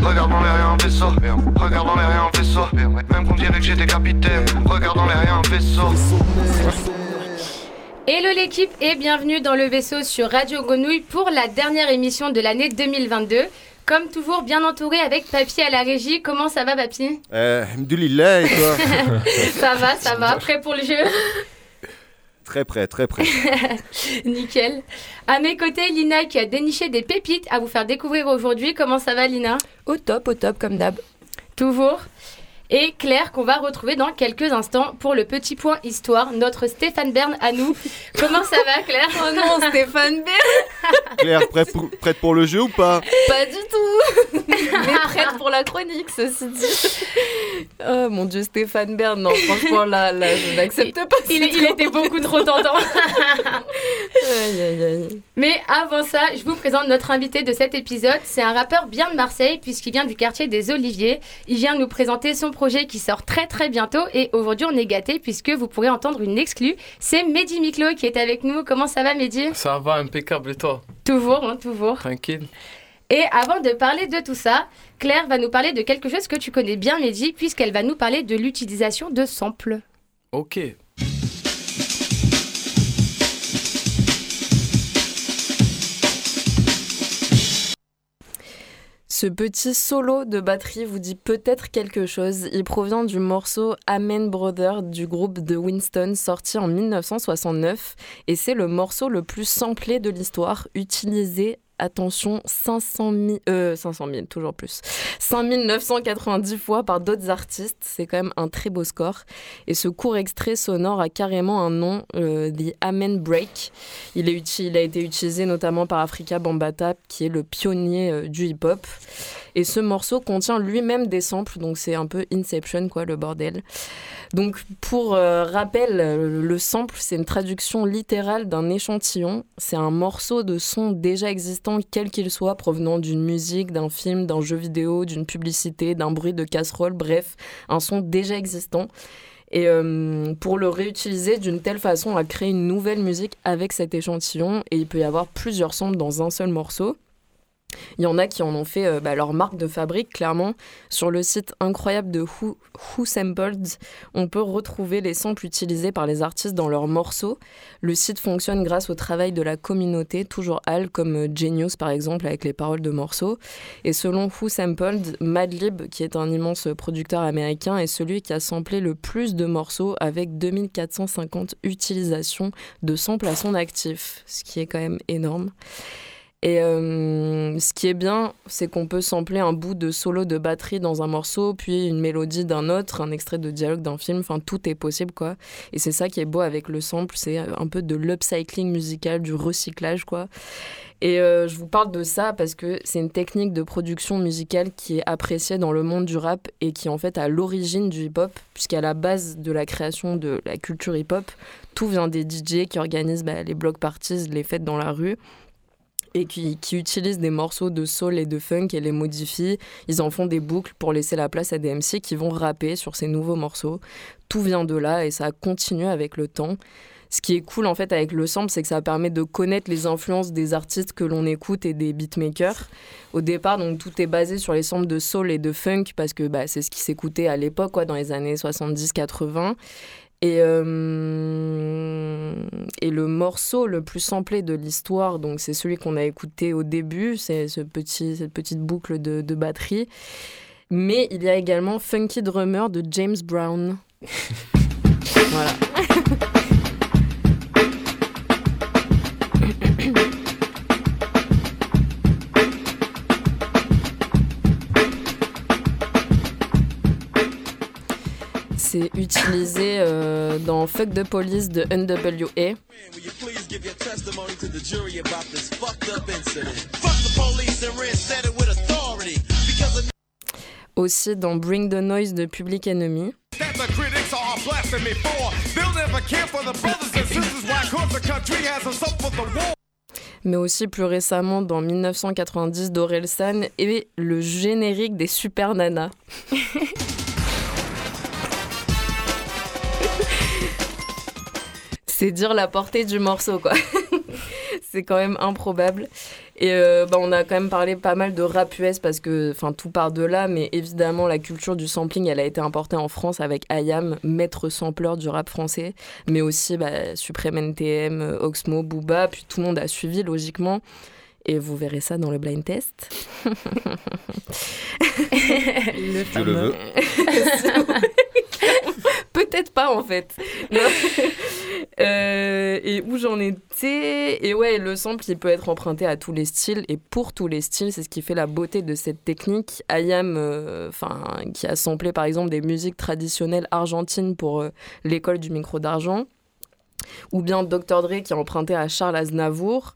Regarde dans les rien vaisseau. Regarde dans les rien vaisseau. Même qu'on dirait que j'étais capitaine. Regarde dans les rien vaisseau. Hello l'équipe et bienvenue dans le vaisseau sur Radio Grenouille pour la dernière émission de l'année 2022. Comme toujours, bien entouré avec Papy à la régie. Comment ça va, Papy? Euh, Mdoulilah, et toi? Ça va, ça va. Prêt pour le jeu? Très près, très près. Nickel. À mes côtés, Lina qui a déniché des pépites à vous faire découvrir aujourd'hui. Comment ça va, Lina? Au top, au top, comme d'hab. Toujours. Et Claire qu'on va retrouver dans quelques instants pour le petit point histoire, notre Stéphane Bern à nous. Comment ça va, Claire Oh non, Stéphane Bern Claire, prête pour, prête pour le jeu ou pas Pas du tout Mais prête pour la chronique, ceci dit. Oh mon dieu, Stéphane Bern, non, franchement, là, là je n'accepte pas. il, il était beaucoup trop tentant. Aïe, aïe, aïe. Mais avant ça, je vous présente notre invité de cet épisode. C'est un rappeur bien de Marseille, puisqu'il vient du quartier des Oliviers. Il vient nous présenter son projet qui sort très très bientôt. Et aujourd'hui, on est gâtés, puisque vous pourrez entendre une exclue. C'est Mehdi Miklo qui est avec nous. Comment ça va, Mehdi? Ça va, impeccable, et toi? Toujours, hein, toujours. Tranquille Et avant de parler de tout ça, Claire va nous parler de quelque chose que tu connais bien, Mehdi, puisqu'elle va nous parler de l'utilisation de samples. Ok. Ce petit solo de batterie vous dit peut-être quelque chose. Il provient du morceau Amen Brother du groupe The Winston sorti en 1969 et c'est le morceau le plus samplé de l'histoire utilisé attention, 500 000, euh, 500 000, toujours plus, 5990 fois par d'autres artistes. C'est quand même un très beau score. Et ce court extrait sonore a carrément un nom, euh, The Amen Break. Il, a été utilisé notamment par Africa Bambaataa, qui est le pionnier euh, du hip-hop. Et ce morceau contient lui-même des samples, donc c'est un peu Inception, quoi, le bordel. Donc, pour euh, rappel, euh, le sample, c'est une traduction littérale d'un échantillon. C'est un morceau de son déjà existant, quel qu'il soit, provenant d'une musique, d'un film, d'un jeu vidéo, d'une publicité, d'un bruit de casserole, bref, un son déjà existant. Et euh, pour le réutiliser d'une telle façon à créer une nouvelle musique avec cet échantillon, et il peut y avoir plusieurs samples dans un seul morceau. Il y en a qui en ont fait euh, bah, leur marque de fabrique, clairement. Sur le site incroyable de Who, Sampled, on peut retrouver les samples utilisés par les artistes dans leurs morceaux. Le site fonctionne grâce au travail de la communauté, toujours Al, comme euh, Genius par exemple, avec les paroles de morceaux. Et selon Who Sampled, Madlib, qui est un immense producteur américain, est celui qui a samplé le plus de morceaux avec 2450 utilisations de samples à son actif, ce qui est quand même énorme. Et euh, ce qui est bien, c'est qu'on peut sampler un bout de solo de batterie dans un morceau, puis une mélodie d'un autre, un extrait de dialogue d'un film. Enfin, tout est possible, quoi. Et c'est ça qui est beau avec le sample, c'est un peu de l'upcycling musical, du recyclage, quoi. Et euh, je vous parle de ça parce que c'est une technique de production musicale qui est appréciée dans le monde du rap et qui en fait à l'origine du hip-hop, puisqu'à la base de la création de la culture hip-hop, tout vient des DJ qui organisent bah, les block parties, les fêtes dans la rue et qui, utilisent des morceaux de soul et de funk et les modifient. Ils en font des boucles pour laisser la place à des MC qui vont rapper sur ces nouveaux morceaux. Tout vient de là et ça continue avec le temps. Ce qui est cool en fait avec le sample, c'est que ça permet de connaître les influences des artistes que l'on écoute et des beatmakers. Au départ, donc tout est basé sur les samples de soul et de funk parce que bah, c'est ce qui s'écoutait à l'époque, quoi, dans les années 70-80. Et, euh, et le morceau le plus samplé de l'histoire, donc c'est celui qu'on a écouté au début, c'est ce petit, cette petite boucle de, de, batterie. Mais il y a également Funky Drummer de James Brown. voilà. c'est utilisé euh, dans Fuck the Police de NWA. Aussi dans Bring the Noise de Public Enemy. Mais aussi plus récemment dans 1990 d'Orelsan et le générique des Super Nanas. c'est dire la portée du morceau, quoi. c'est quand même improbable. Et euh, bah, on a quand même parlé pas mal de rap US parce que enfin tout part de là, mais évidemment la culture du sampling elle a été importée en France avec IAM, maître sampleur du rap français, mais aussi bah, Supreme NTM, euh, Oxmo, Booba, puis tout le monde a suivi logiquement. Et vous verrez ça dans le blind test. Le Je le veux. Peut-être pas en fait. Euh, et où j'en étais Et ouais, le sample, il peut être emprunté à tous les styles et pour tous les styles, c'est ce qui fait la beauté de cette technique. Ayam, euh, enfin, qui a samplé par exemple des musiques traditionnelles argentines pour euh, l'école du micro d'argent, ou bien Dr Dre qui a emprunté à Charles Aznavour.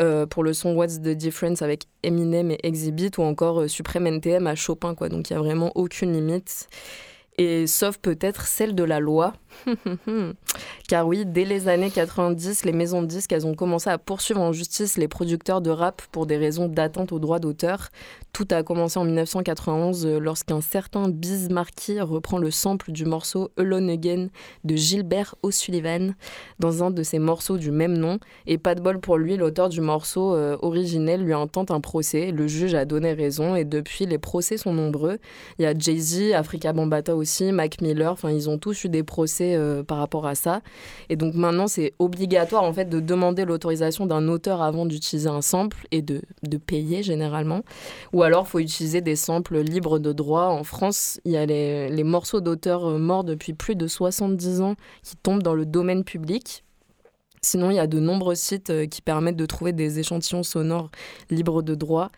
euh, pour le son What's the Difference avec Eminem et Exhibit ou encore euh, Supreme NTM à Chopin quoi donc il y a vraiment aucune limite et sauf peut-être celle de la loi. Car oui, dès les années 90, les maisons de disques, elles ont commencé à poursuivre en justice les producteurs de rap pour des raisons d'atteinte aux droits d'auteur. Tout a commencé en 1991 euh, lorsqu'un certain Biz Markie reprend le sample du morceau Alone Again de Gilbert O'Sullivan dans un de ses morceaux du même nom. Et pas de bol pour lui, l'auteur du morceau euh, originel lui intente un procès. Le juge a donné raison et depuis, les procès sont nombreux. Il y a Jay-Z, Africa Bambata aussi, Mac Miller, enfin ils ont tous eu des procès euh, par rapport à ça. Et donc maintenant c'est obligatoire en fait de demander l'autorisation d'un auteur avant d'utiliser un sample et de, de payer généralement. Ou alors faut utiliser des samples libres de droit. En France, il y a les, les morceaux d'auteurs euh, morts depuis plus de 70 ans qui tombent dans le domaine public. Sinon, il y a de nombreux sites euh, qui permettent de trouver des échantillons sonores libres de droit.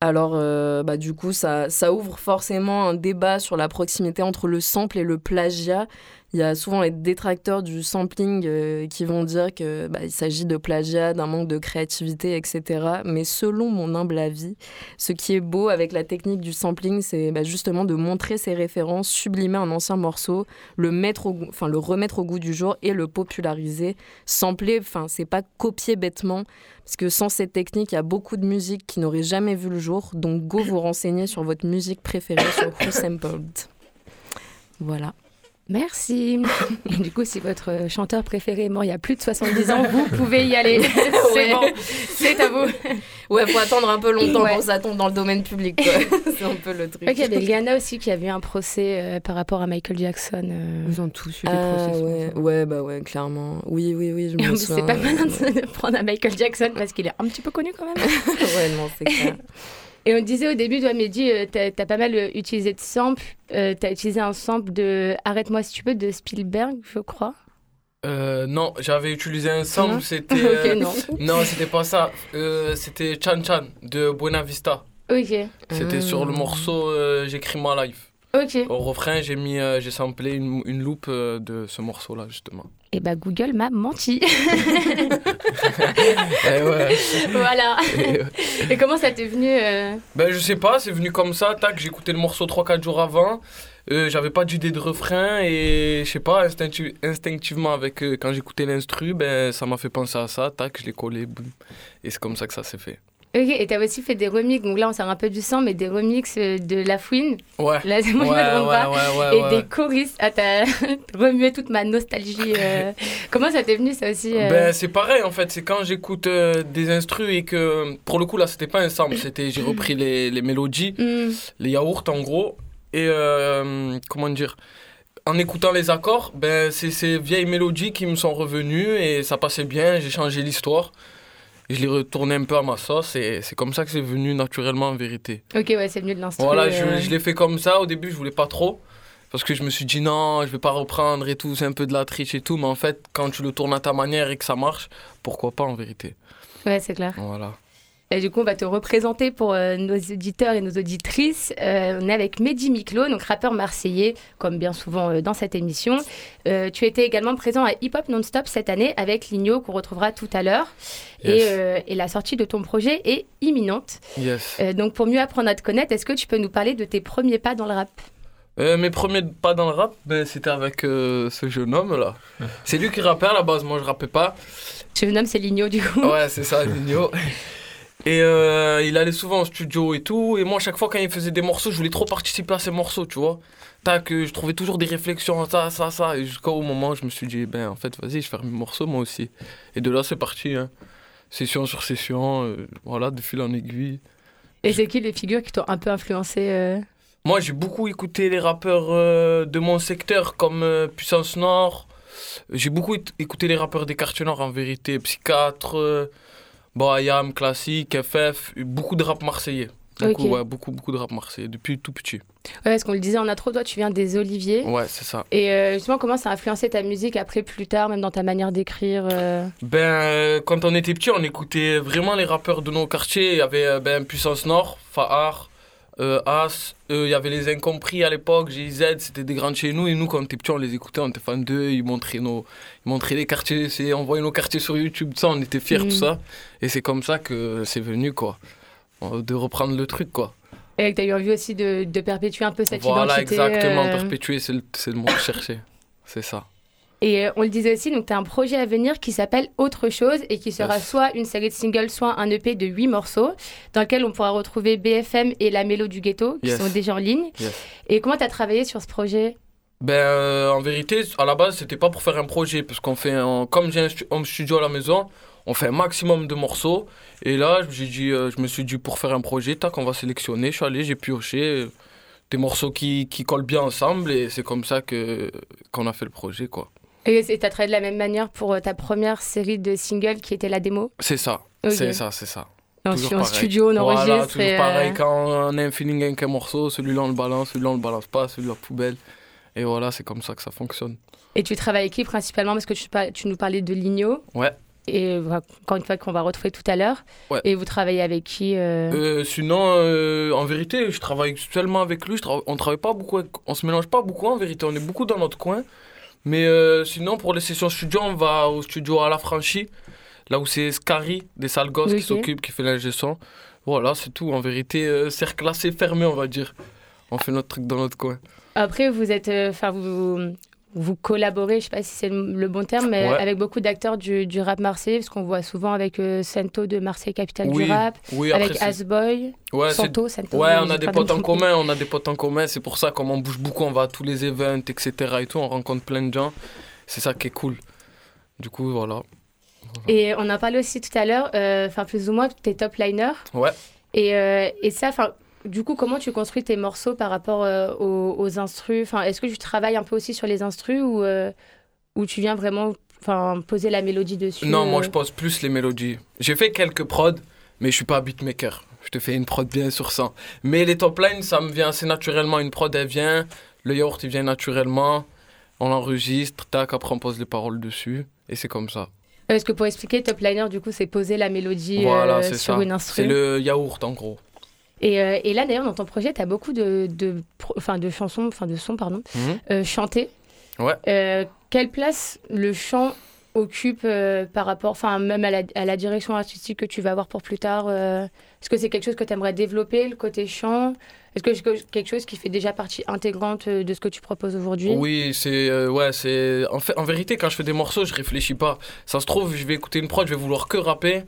Alors, euh, bah, du coup, ça, ça ouvre forcément un débat sur la proximité entre le sample et le plagiat. Il y a souvent les détracteurs du sampling euh, qui vont dire que bah, il s'agit de plagiat, d'un manque de créativité, etc. Mais selon mon humble avis, ce qui est beau avec la technique du sampling, c'est bah, justement de montrer ses références, sublimer un ancien morceau, le mettre, le remettre au goût du jour et le populariser. Sampler, enfin c'est pas copier bêtement, parce que sans cette technique, il y a beaucoup de musiques qui n'auraient jamais vu le jour. Donc go vous renseigner sur votre musique préférée sur Who Sampled. Voilà. Merci. Et du coup, si votre euh, chanteur préféré est mort il y a plus de 70 ans, vous pouvez y aller. C'est bon. C'est à vous. Ouais, faut attendre un peu longtemps Ouais. pour que ça tombe dans le domaine public. c'est un peu le truc. Ok, il y avait Liana aussi qui a vu un procès euh, par rapport à Michael Jackson. euh. Ils ont tous eu des Ah procès. ouais, ouais, bah ouais, clairement. Oui, oui, oui, je me souviens. C'est pas malin de prendre un Michael Jackson parce qu'il est un petit peu connu quand même. ouais, non, c'est clair. Et on disait au début, toi, Mehdi, euh, t'as as pas mal euh, utilisé de samples. Euh, t'as utilisé un sample de Arrête-moi si tu peux de Spielberg, je crois. Euh, non, j'avais utilisé un sample, c'était. ok, non. non, c'était pas ça. Euh, c'était Chan Chan de Buena Vista. Ok, C'était Ah. sur le morceau euh, J'écris ma life. Ok. Au refrain, j'ai mis, euh, j'ai samplé une, une loupe euh, de ce morceau-là, justement. Et bah, Google m'a menti. Eh ouais. voilà. Et, euh, Et comment ça t'est venu euh, ben, je sais pas, c'est venu comme ça. Tac, j'ai écouté le morceau 3-4 jours avant. Euh, J'avais pas d'idée de refrain et je sais pas, instincti- instinctivement, avec, euh, quand j'écoutais l'instru, ben, ça m'a fait penser à ça. Tac, je l'ai collé. boum. Et c'est comme ça que ça s'est fait. Ok, et t'as aussi fait des remixes. Donc là, on sort un peu du sang, mais des remixes euh, de La Fouine. Ouais. Là, moi, ouais, je me trompe pas. ouais, ouais, et des choristes. Ah, t'as remué toute ma nostalgie. euh. Comment ça t'est venu, ça aussi euh? Ben, c'est pareil en fait, c'est quand j'écoute euh, des instrus et que pour le coup là c'était pas un sample, c'était j'ai repris les, les mélodies, Hmm. les yaourts en gros et comment dire? En écoutant les accords, ben c'est ces vieilles mélodies qui me sont revenues et ça passait bien, j'ai changé l'histoire. Je l'ai retourné un peu à ma sauce et c'est comme ça que c'est venu naturellement en vérité. Ok, ouais, c'est venu de l'instru. Voilà, je, euh. je l'ai fait comme ça. Au début, je voulais pas trop. Parce que je me suis dit non, je vais pas reprendre et tout, c'est un peu de la triche et tout. Mais en fait, quand tu le tournes à ta manière et que ça marche, pourquoi pas en vérité. Ouais, c'est clair. Voilà. Et du coup, on va te représenter pour euh, nos auditeurs et nos auditrices. Euh, on est avec Mehdi Miklo, donc rappeur marseillais, comme bien souvent euh, dans cette émission. Tu étais également présent à Hip Hop Non-Stop cette année avec Ligno, qu'on retrouvera tout à l'heure. Et, Yes. et la sortie de ton projet est imminente. Yes. Donc, pour mieux apprendre à te connaître, est-ce que tu peux nous parler de tes premiers pas dans le rap? Mes premiers pas dans le rap, ben, c'était avec ce jeune homme là. C'est lui qui rappait à la base, moi je rappais pas. Je me nomme, c'est Ligno, du coup. Ouais, c'est ça, Nino. Et euh, il allait souvent au studio et tout. Et moi, chaque fois quand il faisait des morceaux, je voulais trop participer à ces morceaux, tu vois. Tac, je trouvais toujours des réflexions, ça, ça, ça. Et jusqu'au moment où je me suis dit, ben en fait, vas-y, je faire mes morceaux moi aussi. Et de là, c'est parti. hein. session sur session, euh, voilà, de fil en aiguille. Et c'est qui les figures qui t'ont un peu influencé euh? Moi, j'ai beaucoup écouté les rappeurs de mon secteur comme Puissance Nord. J'ai beaucoup éc- écouté les rappeurs des quartiers nord en vérité. Psychiatre, IAM, classique, FF, beaucoup de rap marseillais. Beaucoup, ouais, beaucoup, beaucoup de rap marseillais depuis tout petit. Ouais, parce qu'on le disait en intro, toi tu viens des Oliviers. Ouais, c'est ça. Et euh, justement, comment ça a influencé ta musique après, plus tard, même dans ta manière d'écrire euh Ben, euh, quand on était petit, on écoutait vraiment les rappeurs de nos quartiers. Il y avait ben, Puissance Nord, Fahar, euh, As, euh, il y avait les Incompris à l'époque, GIZ, c'était des grands chez nous. Et nous, quand on était petits, on les écoutait, on était fans d'eux. Ils montraient, nos, ils montraient les quartiers, on voyait nos quartiers sur YouTube, tout ça, on était fiers, tout ça. Et c'est comme ça que c'est venu, quoi. Euh, De reprendre le truc, quoi. Et que tu as eu envie aussi de, de perpétuer un peu cette voilà, identité. exactement, euh, perpétuer, c'est le, c'est le mot cherchais. C'est ça. Et euh, on le disait aussi, donc tu as un projet à venir qui s'appelle Autre chose et qui sera soit une série de singles, soit un EP de 8 morceaux, dans lequel on pourra retrouver BFM et La Mélo du Ghetto, qui Yes. sont déjà en ligne. Yes. Et comment tu as travaillé sur ce projet? Ben, euh, en vérité, à la base, c'était pas pour faire un projet, parce qu'on fait, un- comme j'ai un home studio à la maison, on fait un maximum de morceaux. Et là, j'ai dit, euh, je me suis dit, pour faire un projet, tac, on va sélectionner. Je suis allé, j'ai pioché des morceaux qui, qui collent bien ensemble, et c'est comme ça que qu'on a fait le projet, quoi. Et tu as travaillé de la même manière pour euh, ta première série de singles qui était la démo C'est ça, c'est ça, c'est ça. En pareil. studio, on Voilà, enregistre. toujours et, euh, pareil. Quand on a un feeling avec un morceau, celui-là on le balance, celui-là on le balance pas, celui-là poubelle. Et voilà, c'est comme ça que ça fonctionne. Et tu travailles avec qui principalement? Parce que tu, nous parlais de Ligno. Ouais. Et voilà, encore une fois, qu'on va retrouver tout à l'heure. Ouais. Et vous travaillez avec qui euh? Euh, sinon, euh, en vérité, je travaille seulement avec lui. Je on travaille pas beaucoup, avec- on se mélange pas beaucoup en vérité. On est beaucoup dans notre coin. Mais euh, sinon, pour les sessions studio, on va au studio à la franchie, là où c'est Scary, des sales gosses qui s'occupent, qui fait l'ingé son. Voilà, c'est tout. En vérité, euh, cercle assez fermé, on va dire. On fait notre truc dans notre coin. Après, vous êtes, euh, enfin, vous, vous collaborez, je sais pas si c'est le bon terme, mais Ouais. avec beaucoup d'acteurs du, du rap marseillais, parce qu'on voit souvent avec euh, Sento de Marseille, capitale Oui, du rap, Oui, avec Asboy, ouais, Santo, Sento. Ouais, on a des potes en commun, on a des potes en commun. C'est pour ça, comme on bouge beaucoup, on va à tous les events, etc. et tout, on rencontre plein de gens. C'est ça qui est cool. Du coup, voilà. Et on en parlait aussi tout à l'heure, euh, enfin, plus ou moins, tes top liners. Ouais. Et, euh, et ça, enfin, du coup, comment tu construis tes morceaux par rapport euh, aux, aux instrus? Enfin, est-ce que tu travailles un peu aussi sur les instrus ou, euh, ou tu viens vraiment, enfin, poser la mélodie dessus Non, moi euh? je pose plus les mélodies. J'ai fait quelques prods, mais je suis pas beatmaker. Je te fais une prod bien sur ça. Mais les top lines, ça me vient assez naturellement. Une prod, elle vient. Le yaourt, il vient naturellement. On l'enregistre, tac, après on pose les paroles dessus. Et c'est comme ça. Parce que pour expliquer, top liner, du coup, c'est poser la mélodie Voilà, euh, sur ça. une instru? C'est le yaourt en gros. Et, euh, et là, d'ailleurs, dans ton projet, tu as beaucoup de, enfin, de chansons, enfin de sons, pardon, Mhm. euh, chantés. Ouais. Euh, quelle place le chant occupe euh, par rapport, enfin, même à la, à la direction artistique que tu vas avoir pour plus tard Est-ce que c'est quelque chose que tu aimerais développer, le côté chant? Est-ce que c'est quelque chose qui fait déjà partie intégrante de ce que tu proposes aujourd'hui? Oui, c'est euh, ouais, c'est en fait en vérité quand je fais des morceaux, je réfléchis pas. Ça se trouve, je vais écouter une prod, je vais vouloir que rapper.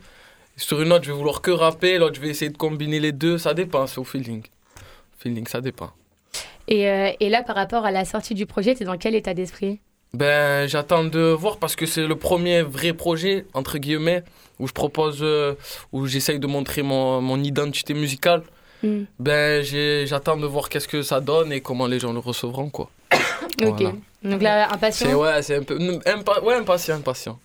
Sur une autre, je vais vouloir que rapper, l'autre je vais essayer de combiner les deux, ça dépend, c'est au feeling. Feeling, ça dépend. et, euh, et là, par rapport à la sortie du projet, tu es dans quel état d'esprit? Ben, j'attends de voir parce que c'est le premier vrai projet, entre guillemets, où je propose, euh, où j'essaye de montrer mon, mon identité musicale. Hmm. Ben, j'attends de voir qu'est-ce que ça donne et comment les gens le recevront, quoi. Ok. Voilà. Donc là, impatient? Ouais, c'est un peu, impa- ouais, impatient, impatient.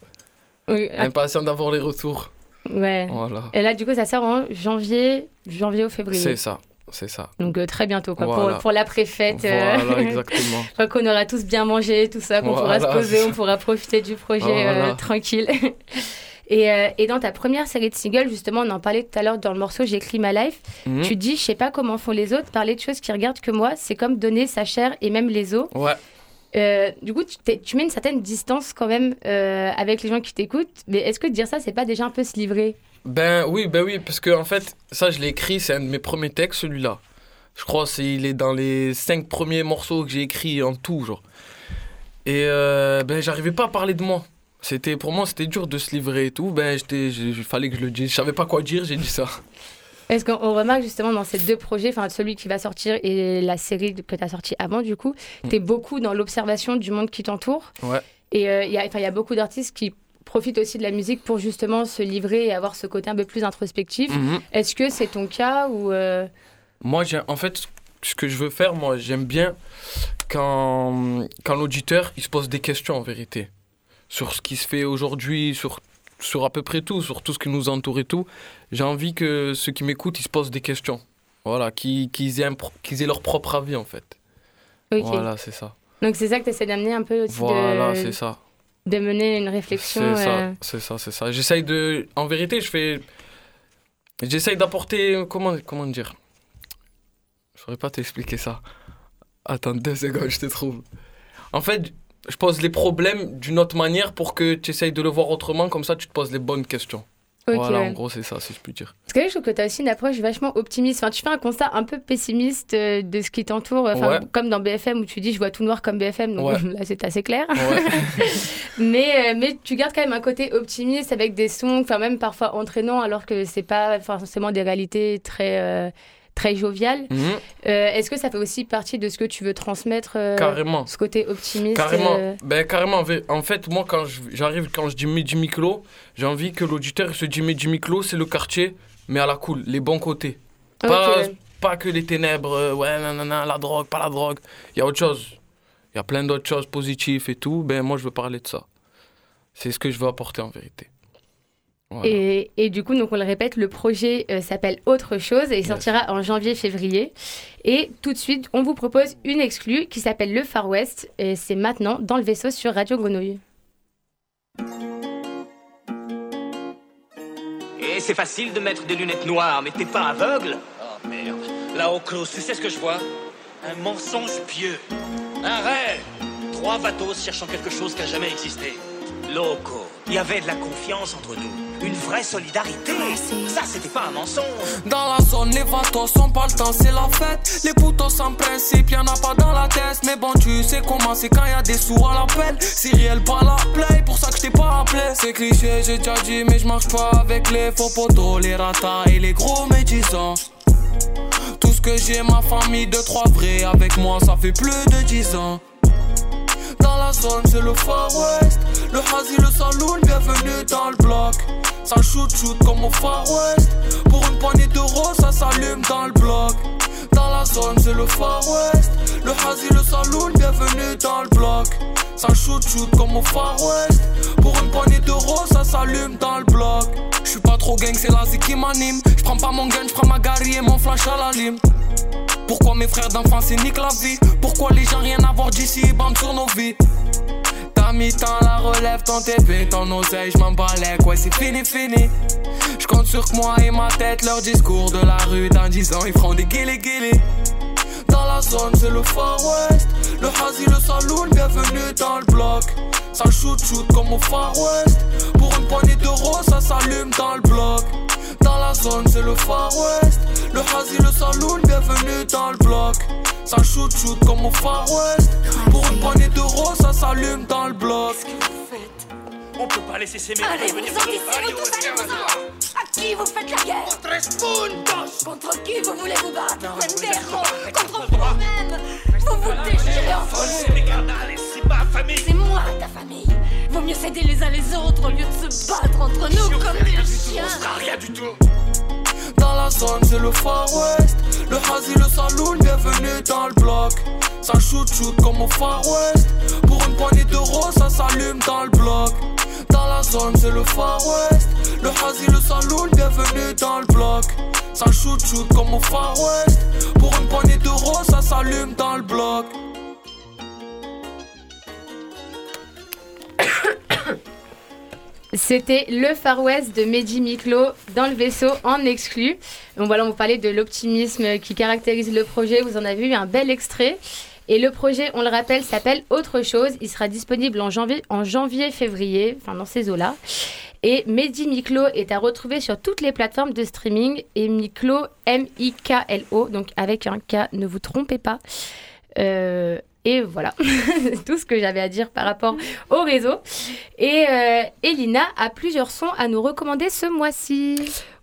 Oui, Impatient d'avoir les retours. Ouais. Voilà. Et là, du coup, ça sort en janvier, janvier ou février. C'est ça, c'est ça. Donc euh, très bientôt, quoi, Voilà. pour, pour l'après-fête. euh, Voilà, exactement. je crois qu'on aura tous bien mangé, tout ça, qu'on pourra se poser, on pourra profiter du projet euh, tranquille. Et, euh, et dans ta première série de singles, justement, on en parlait tout à l'heure dans le morceau J'écris ma life. Mhm. Tu dis, je sais pas comment font les autres, parler de choses qui regardent que moi, c'est comme donner sa chair et même les os. Ouais, Euh, du coup, tu, mets une certaine distance quand même euh, avec les gens qui t'écoutent. Mais est-ce que dire ça, c'est pas déjà un peu se livrer? Ben oui, ben oui, parce que en fait, ça je l'ai écrit, c'est un de mes premiers textes, celui-là. Je crois c'est il est dans les cinq premiers morceaux que j'ai écrits en tout, genre. Et euh, ben j'arrivais pas à parler de moi. C'était pour moi c'était dur de se livrer et tout. Ben j'étais, fallait que je le dise. Je savais pas quoi dire, j'ai dit ça. Est-ce qu'on on remarque justement dans ces deux projets, enfin celui qui va sortir et la série que tu as sortie avant, du coup, Mm. tu es beaucoup dans l'observation du monde qui t'entoure. Ouais. Et euh, il y, a, y beaucoup d'artistes qui profite aussi de la musique pour justement se livrer et avoir ce côté un peu plus introspectif. Mhm. Est-ce que c'est ton cas ou euh, Moi, en fait, ce que je veux faire, moi, j'aime bien quand, quand l'auditeur, il se pose des questions, en vérité. Sur ce qui se fait aujourd'hui, sur, sur à peu près tout, sur tout ce qui nous entoure et tout. J'ai envie que ceux qui m'écoutent, ils se posent des questions. Voilà, qu'ils, aient, aient leur propre avis, en fait. ok. Voilà, c'est ça. Donc c'est ça que tu essaies d'amener un peu aussi Voilà, de, c'est ça. de mener une réflexion. C'est ça, euh, c'est ça, c'est ça. J'essaye de. En vérité, je fais. J'essaye d'apporter. Comment, comment dire? Je saurais pas t'expliquer ça. Attends deux secondes, je te trouve. En fait, je pose les problèmes d'une autre manière pour que tu essayes de le voir autrement, comme ça tu te poses les bonnes questions. voilà, ouais. en gros, c'est ça, si je puis dire. Parce que là, je trouve que tu as aussi une approche vachement optimiste. Enfin, tu fais un constat un peu pessimiste euh, de ce qui t'entoure. Enfin, Ouais. Comme dans BFM où tu dis je vois tout noir comme BFM. Donc Ouais. là, c'est assez clair. Mais, euh, mais tu gardes quand même un côté optimiste avec des sons, enfin même parfois entraînants, alors que c'est pas forcément des réalités très, euh, très joviales. Mhm, Euh, Est-ce que ça fait aussi partie de ce que tu veux transmettre euh, Carrément. Ce côté optimiste Carrément. euh, Ben, carrément. En fait, moi, quand j'arrive, quand je dis Mehdi Miklo, j'ai envie que l'auditeur se dise Mehdi Miklo, c'est le quartier, mais à la cool, les bons côtés. Pas, pas que les ténèbres, ouais, nanana, la drogue, pas la drogue. Il y a autre chose. Il y a plein d'autres choses positives et tout. Ben, moi, je veux parler de ça. C'est ce que je veux apporter en vérité. Voilà. Et, et du coup, donc on le répète, le projet euh, s'appelle Autre chose et il Yes. sortira en janvier-février. Et tout de suite, on vous propose une exclue qui s'appelle Le Far West et c'est maintenant dans le vaisseau sur Radio Grenouille. Et c'est facile de mettre des lunettes noires, mais t'es pas aveugle Oh merde. Là-haut, Klaus, tu sais ce que je vois? Un mensonge pieux. Un rêve. Trois vatos cherchant quelque chose qui a jamais existé. Loco. Il y avait de la confiance entre nous. Une vraie solidarité. Ça, c'était pas un mensonge. Dans la zone, les vatos sont pas le temps, c'est la fête. Les poutos sans principe, y'en a pas dans la tête. Mais bon, tu sais comment c'est quand y a des sous à l'appel. C'est réel, pas la play, pour ça que je t'ai pas appelé. C'est cliché, j'ai déjà dit, mais je marche pas avec les faux potos, les ratas et les gros médisants. Tout ce que j'ai, ma famille, de trois vrais. Avec moi, ça fait plus de dix ans. Dans la zone, c'est le Far West. Le Hazy, le Saloon, bienvenue dans le bloc. Ça shoot shoot comme au Far West. Pour une poignée d'euros, ça s'allume dans le bloc. Dans la zone, c'est le Far West. Le Hazy, le Saloon, bienvenue dans le bloc. Ça shoot shoot comme au Far West. Pour une poignée d'euros, ça s'allume dans le bloc. J'suis pas trop gang, c'est la qui m'anime. J'prends pas mon gun, j'prends ma gari et mon flash à la lime. Pourquoi mes frères d'enfance niquent la vie? Pourquoi les gens rien à voir d'ici ils sur nos vies? La relève, ton TP, ton oseille, bats les ouais c'est fini fini. J'compte sur que moi et ma tête, leur discours de la rue dans 10 ans ils feront des guillis guillis. Dans la zone c'est le Far West. Le Hazy, le Saloon, bienvenue dans le bloc. Ça shoot shoot comme au Far West. Pour une poignée d'euros ça s'allume dans le bloc dans la zone, c'est le Far West. Le Hazy, le Saloon, bienvenue dans le bloc. Ça shoot shoot comme au Far West. Pour une poignée d'euros, ça s'allume dans le bloc. On peut pas laisser ces mecs Allez, venir vous en Allez, vous tous, allez, vous en À qui vous faites la guerre? Contre qui vous voulez vous battre? Contre vous-même. Vous vous déchirez entre s'aider les uns les autres au lieu de se battre entre nous comme des chiens On rien du tout Dans la zone, c'est le Far West. Le Hazy, le Saloon, bienvenue dans le bloc. Ça shoot shoot comme au Far West. Pour une poignée d'euros, ça s'allume dans le bloc. Dans la zone, c'est le Far West. Le Hazy, le Saloon, bienvenue dans le bloc. Ça shoot shoot comme au Far West. Pour une poignée d'euros, ça s'allume dans le bloc. C'était le Far West de Mehdi Miklo dans le vaisseau en exclu. Donc voilà, on vous parlait de l'optimisme qui caractérise le projet. Vous en avez eu un bel extrait. Et le projet, on le rappelle, s'appelle Autre chose. Il sera disponible en janvier, en janvier-février, enfin dans ces eaux-là. Et Mehdi Miklo est à retrouver sur toutes les plateformes de streaming. Et Miklo, M-I-K-L-O, donc avec un K, ne vous trompez pas. Euh, Et voilà, tout ce que j'avais à dire par rapport au réseau. Et euh, Elina a plusieurs sons à nous recommander ce mois-ci.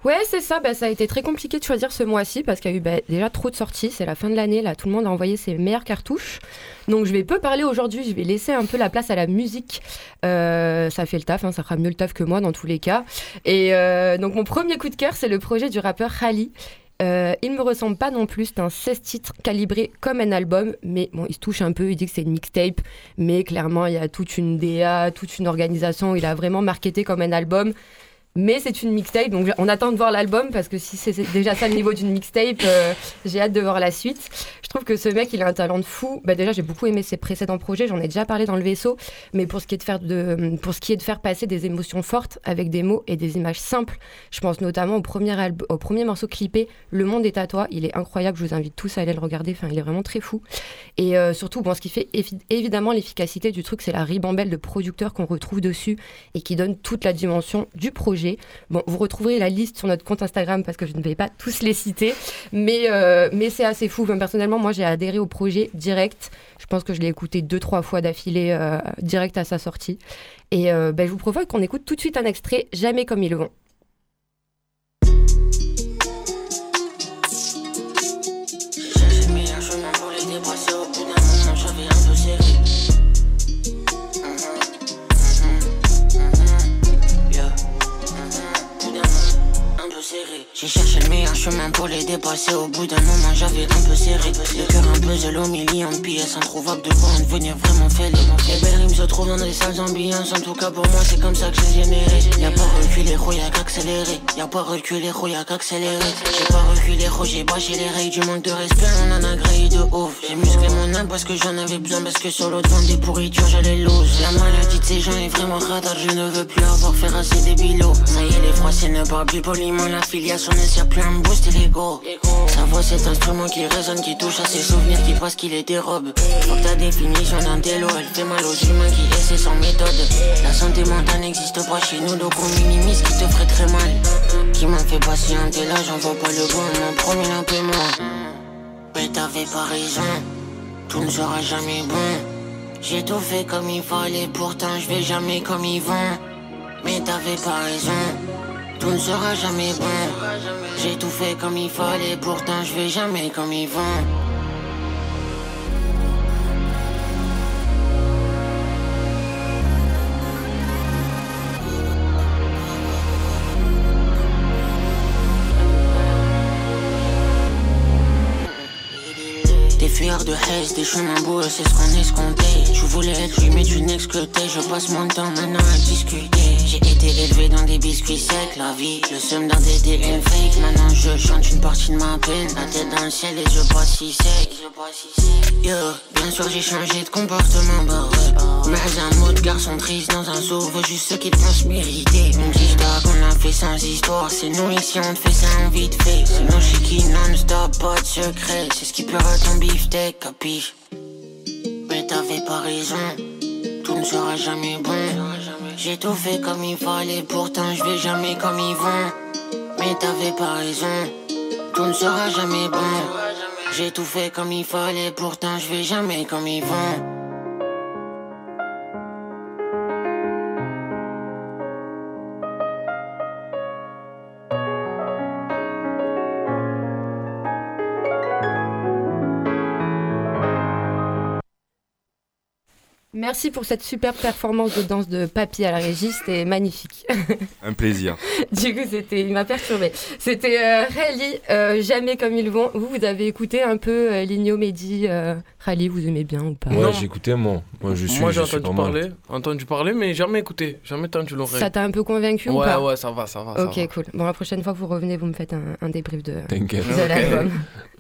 Ouais, c'est ça. Bah, ça a été très compliqué de choisir ce mois-ci parce qu'il y a eu bah, déjà trop de sorties. C'est la fin de l'année. Là, tout le monde a envoyé ses meilleures cartouches. Donc, je vais peu parler aujourd'hui. Je vais laisser un peu la place à la musique. Euh, ça fait le taf. hein, ça fera mieux le taf que moi dans tous les cas. Et euh, donc, mon premier coup de cœur, c'est le projet du rappeur Khali. Euh, il me ressemble pas non plus, c'est un 16 titres calibré comme un album, mais bon, il se touche un peu, il dit que c'est une mixtape, mais clairement, il y a toute une DA, toute une organisation, il a vraiment marketé comme un album. Mais c'est une mixtape, donc on attend de voir l'album parce que si c'est déjà ça le niveau d'une mixtape, euh, j'ai hâte de voir la suite. Je trouve que ce mec, il a un talent de fou. Bah déjà, j'ai beaucoup aimé ses précédents projets, j'en ai déjà parlé dans le vaisseau. Mais pour ce qui est de faire pour ce qui est de faire passer des émotions fortes avec des mots et des images simples, je pense notamment au premier au premier morceau clippé, Le Monde est à toi. Il est incroyable, je vous invite tous à aller le regarder. Enfin, il est vraiment très fou. Et euh, surtout, bon, ce qui fait évi- évidemment l'efficacité du truc, c'est la ribambelle de producteurs qu'on retrouve dessus et qui donne toute la dimension du projet. Bon, vous retrouverez la liste sur notre compte Instagram parce que je ne vais pas tous les citer, mais, euh, c'est assez fou. Personnellement, moi, j'ai adhéré au projet direct. Je pense que je l'ai écouté deux, trois fois d'affilée, euh, direct à sa sortie. Et euh, ben, je vous propose qu'on écoute tout de suite un extrait, Jamais comme ils vont. Chemin pour les dépasser au bout d'un moment, j'avais un peu serré. Le cœur un peu zélo, million de pièces, introuvable de quoi en devenir vraiment fêlé. Les belles rimes se trouvent dans des salles ambiances, en tout cas pour moi, c'est comme ça que j'ai généré. Y'a pas reculé, gros, y'a qu'accéléré. Y'a pas reculé, gros, y'a qu'accéléré. J'ai pas reculé, gros, j'ai bâché les règles du manque de respect, on en a grillé de ouf. J'ai musclé mon âme parce que j'en avais besoin, parce que sur l'autre vent des pourritures, j'allais lose. La maladie de ces gens est vraiment radar, je ne veux plus avoir faire assez des bilots. Ça y est, les ne parlent plus poliment, la filiation ne sert plus à Sa voix, cet instrument qui résonne, qui touche à ses souvenirs, qui passe, qui les dérobe. Faut ta définition d'un télo, elle fait mal aux humains qui essaient sans méthode. La santé mentale n'existe pas chez nous, donc on minimise qui te ferait très mal. Qui m'a fait patienter là, j'en vois pas le bon, on m'en promet un. Mais t'avais pas raison, tout ne sera jamais bon. J'ai tout fait comme il fallait, pourtant je vais jamais comme ils vont. Mais t'avais pas raison, tout ne sera jamais bon. J'ai tout fait comme il fallait, pourtant je vais jamais comme ils vont. De haise, des chemins boueux, c'est ce qu'on escomptait. Tu voulais être lui, mais tu n'exclutais. Je passe mon temps maintenant à discuter. J'ai été élevé dans des biscuits secs, la vie. Le seum dans des DL fake. Maintenant je chante une partie de ma peine. La tête dans le ciel, les yeux pas si secs. Yo, bien sûr j'ai changé de comportement, bah ouais. Mais un mot de garçon triste dans un zoo, veut juste ce qu'ils pensent mériter. Si je qu'on a fait sans histoire, c'est nous ici on te fait ça en vite fait. Sinon je qui non-stop, pas de secret. C'est ce qui pleure ton beefsteak, Mais t'avais pas raison, tout ne sera jamais bon. J'ai tout fait comme il fallait, pourtant je vais jamais comme ils vont. Mais t'avais pas raison, tout ne sera jamais bon. J'ai tout fait comme il fallait, pourtant je vais jamais comme ils vont. Merci pour cette super performance de danse de papy à la régie, c'était magnifique. Un plaisir. du coup, c'était, il m'a perturbé. C'était euh, Rally, euh, jamais comme ils vont. Vous, vous avez écouté un peu euh, Ligno Mehdi, euh, Rally, vous aimez bien ou pas? Ouais, j'ai écouté, moi. Moi, je suis. Moi, j'ai entendu parler, entendu parler, mais jamais écouté, jamais tendu l'oreille. Ça t'a un peu convaincu ou Ouais, pas? ouais, ça va, ça va. ça Ok, va. cool. Bon, la prochaine fois, vous revenez, vous me faites un, un débrief de, T'inquiète. de l'album.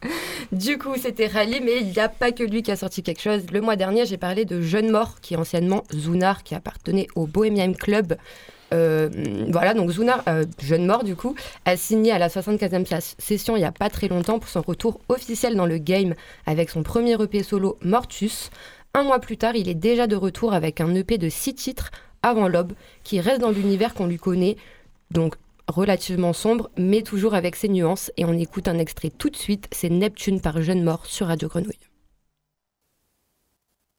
Du coup, c'était Rally, mais il n'y a pas que lui qui a sorti quelque chose. Le mois dernier, j'ai parlé de Jeune Mort, qui est anciennement Zunar, qui appartenait au Bohemian Club. Euh, voilà, donc Zunar, euh, Jeune Mort, du coup, a signé à la 75e sa- session il n'y a pas très longtemps pour son retour officiel dans le game avec son premier EP solo Mortus. Un mois plus tard, il est déjà de retour avec un EP de six titres avant l'aube, qui reste dans l'univers qu'on lui connaît. Donc relativement sombre, mais toujours avec ses nuances. Et on écoute un extrait tout de suite, c'est Neptune par Jeune Mort sur Radio Grenouille.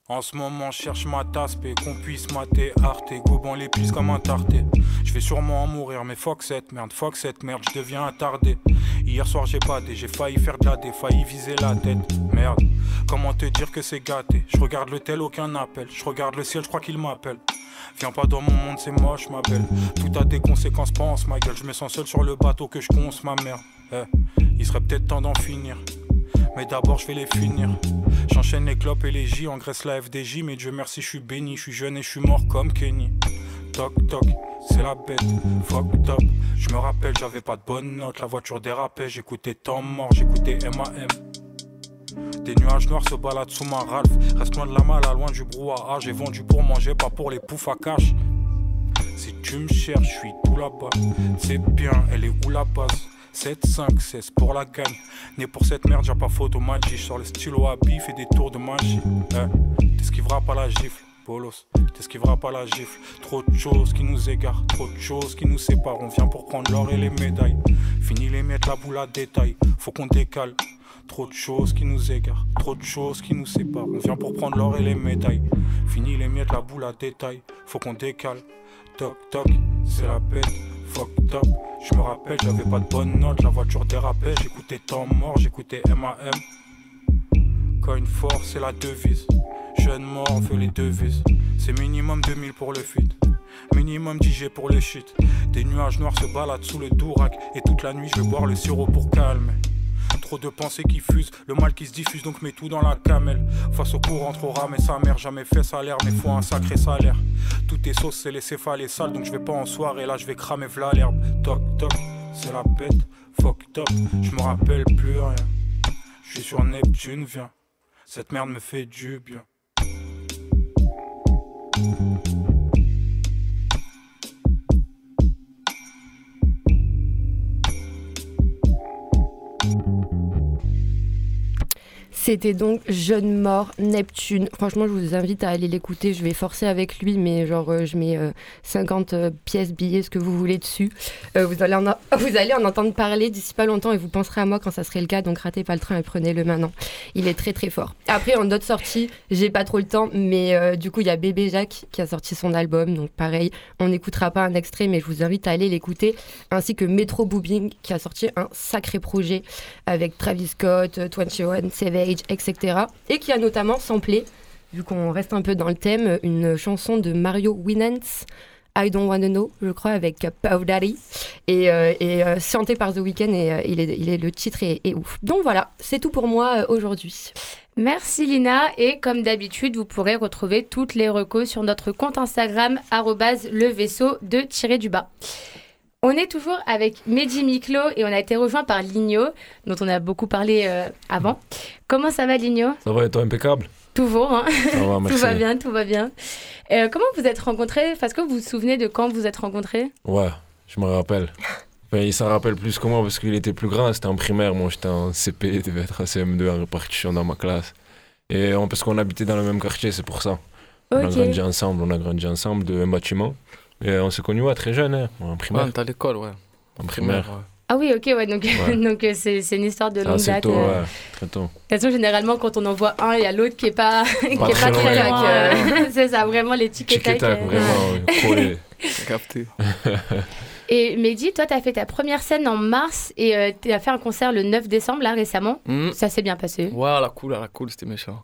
En ce moment, je cherche ma tasse, et qu'on puisse mater Arte, gobant les puces comme un tarté. Je vais sûrement en mourir, mais fuck cette merde, fuck cette merde, je deviens attardé. Hier soir, j'ai badé, j'ai failli faire de la dé, failli viser la tête. Merde, comment te dire que c'est gâté? Je regarde le tel, aucun appel. Je regarde le ciel, je crois qu'il m'appelle. Viens pas dans mon monde, c'est moche, ma belle. Tout a des conséquences, pense, ma gueule. Je me sens seul sur le bateau que je conce, ma mère. Eh, il serait peut-être temps d'en finir. Mais d'abord, je vais les finir. J'enchaîne les clopes et les J, engraisse la FDJ. Mais Dieu merci, je suis béni, je suis jeune et je suis mort comme Kenny. Toc toc, c'est la bête, fuck top. Je me rappelle, j'avais pas de bonne note, la voiture dérapait. J'écoutais temps mort, j'écoutais MAM. Des nuages noirs se baladent sous ma Ralph. Reste loin de la malle, loin du brouhaha. J'ai vendu pour manger, pas pour les poufs à cash. Si tu me cherches, je suis tout là-bas. C'est bien, elle est où la base? 7, 5, 16 pour la gagne. Né pour cette merde, j'ai pas photo magie. Sur le stylo à bif et des tours de magie. Eh, T'esquiveras pas la gifle, bolos. T'esquiveras pas la gifle. Trop de choses qui nous égarent, trop de choses qui nous séparent. On vient pour prendre l'or et les médailles. Fini les miettes, la boule à détail. Faut qu'on décale. Trop de choses qui nous égarent, trop de choses qui nous séparent. On vient pour prendre l'or et les médailles. Fini les miettes, la boule à détail. Faut qu'on décale. Toc toc, c'est la bête. Je me rappelle, j'avais pas de bonne note. La voiture dérapait. J'écoutais temps mort, j'écoutais MAM. Coin fort, c'est la devise. Jeune mort, fait les devises. C'est minimum 2000 pour le feed. Minimum 10 pour le shit. Des nuages noirs se baladent sous le dourac. Et toute la nuit, je vais boire le sirop pour calmer. Trop de pensées qui fusent, le mal qui se diffuse, donc mets tout dans la camelle. Face au courant, trop rame et sa mère, jamais fait salaire, mais faut un sacré salaire. Tout est sauce, c'est les céphales sales, donc je vais pas en soirée, là je vais cramer v'là l'herbe. Toc toc, c'est la bête, fuck top, je me rappelle plus rien. Je suis sur Neptune, viens, cette merde me fait du bien. C'était donc Jeune Mort Neptune. Franchement, je vous invite à aller l'écouter. Je vais forcer avec lui, mais genre, euh, je mets euh, 50 euh, pièces, billets, ce que vous voulez dessus. Euh, vous, allez en vous allez en entendre parler d'ici pas longtemps et vous penserez à moi quand ça serait le cas. Donc, ratez pas le train et prenez-le maintenant. Il est très très fort. Après, en d'autres sorties, j'ai pas trop le temps, mais euh, du coup, il y a Bébé Jacques qui a sorti son album. Donc, pareil, on n'écoutera pas un extrait, mais je vous invite à aller l'écouter. Ainsi que Metro Boobing qui a sorti un sacré projet avec Travis Scott, euh, 21, Savage, etc. Et qui a notamment samplé, vu qu'on reste un peu dans le thème, une chanson de Mario Winans. I Don't Wanna Know, je crois, avec Puff Daddy, et, euh, et euh, chanté par The Weeknd, et euh, il, est, il est, le titre est, est ouf. Donc voilà, c'est tout pour moi euh, aujourd'hui. Merci Lina et comme d'habitude vous pourrez retrouver toutes les recos sur notre compte Instagram le vaisseau de tirer du bas. On est toujours avec Mehdi Miklo et on a été rejoint par Ligno dont on a beaucoup parlé euh, avant. Comment ça va Ligno? Ça va, et toi, impeccable? Toujours, hein Ça va, tout va bien, tout va bien. Euh, comment vous êtes rencontrés? Est-ce que vous vous souvenez de quand vous êtes rencontrés? Ouais, je me rappelle. Enfin, il s'en rappelle plus que moi parce qu'il était plus grand, c'était en primaire. Moi, j'étais en CP, il devait être à CM2 en répartition dans ma classe. Et on- parce qu'on habitait dans le même quartier, c'est pour ça. On a grandi ensemble, on a grandi ensemble de un bâtiment. Et on s'est connus ouais, très jeunes, hein, en primaire. Ouais, t'es à l'école, ouais. En primaire. Ah oui, ok, ouais, donc Ouais. donc euh, c'est c'est une histoire de C'est longue assez date. tôt, euh. ouais, très tôt. De toute façon, généralement, quand on en voit un, il y a l'autre qui est pas, qui est Pas pas très très loin. loin. euh, c'est ça, vraiment et tac, vraiment, ouais, collé. Capté. Et Mehdi, toi, tu as fait ta première scène en mars et tu as fait un concert le 9 décembre, là, récemment. Mm. Ça s'est bien passé. Ouais, à la cool, la cool, c'était méchant.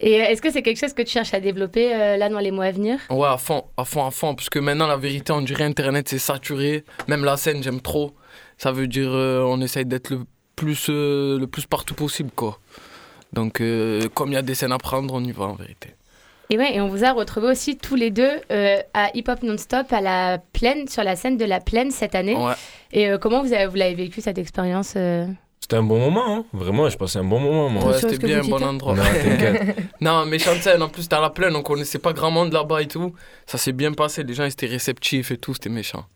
Et euh, est-ce que c'est quelque chose que tu cherches à développer euh, là dans les mois à venir? Ouais, à fond, à fond, à fond. Parce que maintenant, la vérité, on dirait Internet, c'est saturé. Même la scène, j'aime trop. Ça veut dire, euh, on essaye d'être le plus, euh, le plus partout possible, quoi. Donc, euh, comme il y a des scènes à prendre, on y va, en vérité. Et ouais, et on vous a retrouvés aussi tous les deux euh, à Hip Hop Non-Stop à la plaine, sur la scène de la plaine cette année. Ouais. Et euh, comment vous avez, vous l'avez vécu cette expérience euh? C'était un bon moment, hein. vraiment, j'ai passé un bon moment. Moi. Ouais, c'était bien, un bon endroit. Non, non, méchante scène, en plus, c'était à la plaine, on connaissait pas grand monde là-bas et tout. Ça s'est bien passé, les gens étaient réceptifs et tout, c'était méchant.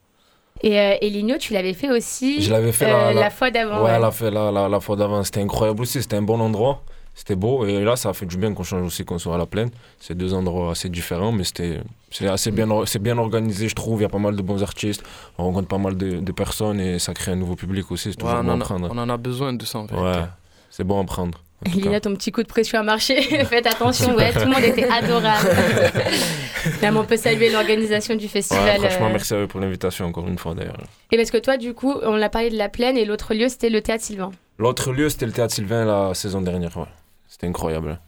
Et, euh, et Ligno, tu l'avais fait aussi Je l'avais fait euh, la, la fois d'avant. Ouais, ouais. la, fait, la, la, la fois d'avant, c'était incroyable aussi. C'était un bon endroit. C'était beau. Et là, ça a fait du bien qu'on change aussi, qu'on soit à la plaine. C'est deux endroits assez différents, mais c'était c'est assez bien, c'est bien organisé, je trouve. Il y a pas mal de bons artistes. On rencontre pas mal de, de personnes et ça crée un nouveau public aussi. C'est toujours Ouais, on, bon à en a, prendre. on en a besoin de ça, en vérité. Ouais, c'est bon à prendre. Lina, ton petit coup de pression a marché. Faites attention, ouais, tout le monde était adorable. Là, mais on peut saluer l'organisation du Ouais, festival. franchement, euh. merci à eux pour l'invitation encore une fois d'ailleurs. Et parce que toi, du coup, on a parlé de la plaine et l'autre lieu, c'était le théâtre Sylvain. L'autre lieu, c'était le théâtre Sylvain la saison dernière. Ouais. C'était incroyable.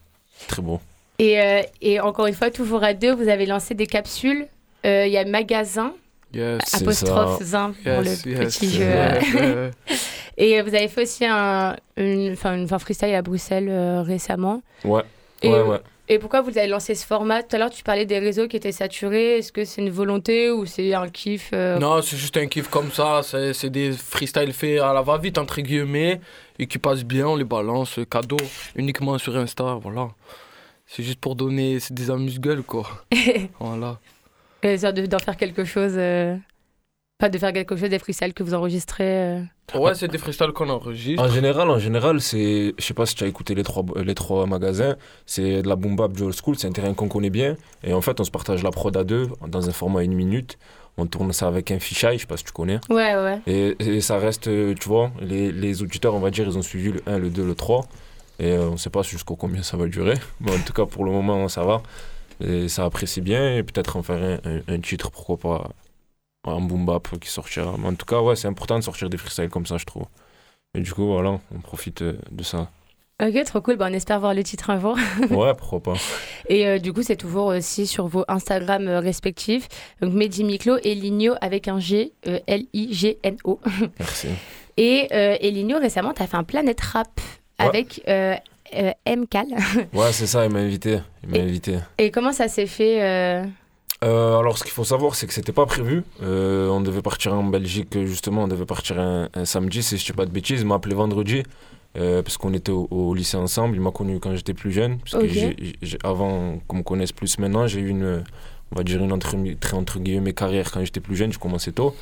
Très beau. Et, euh, et encore une fois, toujours à deux, vous avez lancé des capsules. Euh, Il y a magasin, Yes. C'est apostrophe ça. zin pour Yes, le yes. petit jeu. Et vous avez fait aussi un, une, un freestyle à Bruxelles euh, récemment. Ouais. Et, ouais, ouais. Et pourquoi vous avez lancé ce format? Tout à l'heure, tu parlais des réseaux qui étaient saturés. Est-ce que c'est une volonté ou c'est un kiff euh, Non, c'est juste un kiff comme ça. C'est des freestyles faits à la va-vite, entre guillemets, et qui passent bien. On les balance euh, cadeau uniquement sur Insta. Voilà. C'est juste pour donner. C'est des amuse-gueules, quoi. voilà. de- d'en faire quelque chose euh, Pas de faire quelque chose des freestyles que vous enregistrez euh. Ouais, c'est des freestyles qu'on enregistre. En général, en général, c'est, je sais pas si tu as écouté les trois, les trois magasins, c'est de la boom bap du old school, c'est un terrain qu'on connaît bien, et en fait, on se partage la prod à deux dans un format une minute. On tourne ça avec un fichier, je sais pas si tu connais. Ouais, ouais. Et, et ça reste, euh, tu vois, les, les auditeurs, on va dire, ils ont suivi le 1, le 2, le 3. Et euh, on sait pas jusqu'au combien ça va durer. Mais en tout cas, pour le moment, ça va. Et ça apprécie bien. Et peut-être en faire un, un- un titre, pourquoi pas, un boom bap qui sortira. Mais en tout cas, ouais, c'est important de sortir des freestyles comme ça, je trouve. Et du coup, voilà, on profite euh, de ça. Ok, trop cool. Bah, on espère voir le titre un jour. Ouais, pourquoi pas. Et euh, du coup, c'est toujours aussi sur vos Instagram euh, respectifs. Donc, Mehdi Miklo et Ligno avec un G, euh, L-I-G-N-O. Merci. Et, et Ligno, récemment, tu as fait un Planet Rap Ouais. avec euh, MCAL. Ouais, c'est ça, il m'a invité. Il m'a invité. et comment ça s'est fait euh, alors, ce qu'il faut savoir, c'est que c'était pas prévu. Euh, on devait partir en Belgique, justement, on devait partir un, un samedi, si je dis pas de bêtises. Il m'a appelé vendredi, euh, parce qu'on était au, au lycée ensemble. Il m'a connu quand j'étais plus jeune, parce Ok. que j'ai- j'ai- avant qu'on me connaisse plus maintenant, j'ai eu une, on va dire, une entre, entre guillemets carrière quand j'étais plus jeune, je commençais tôt.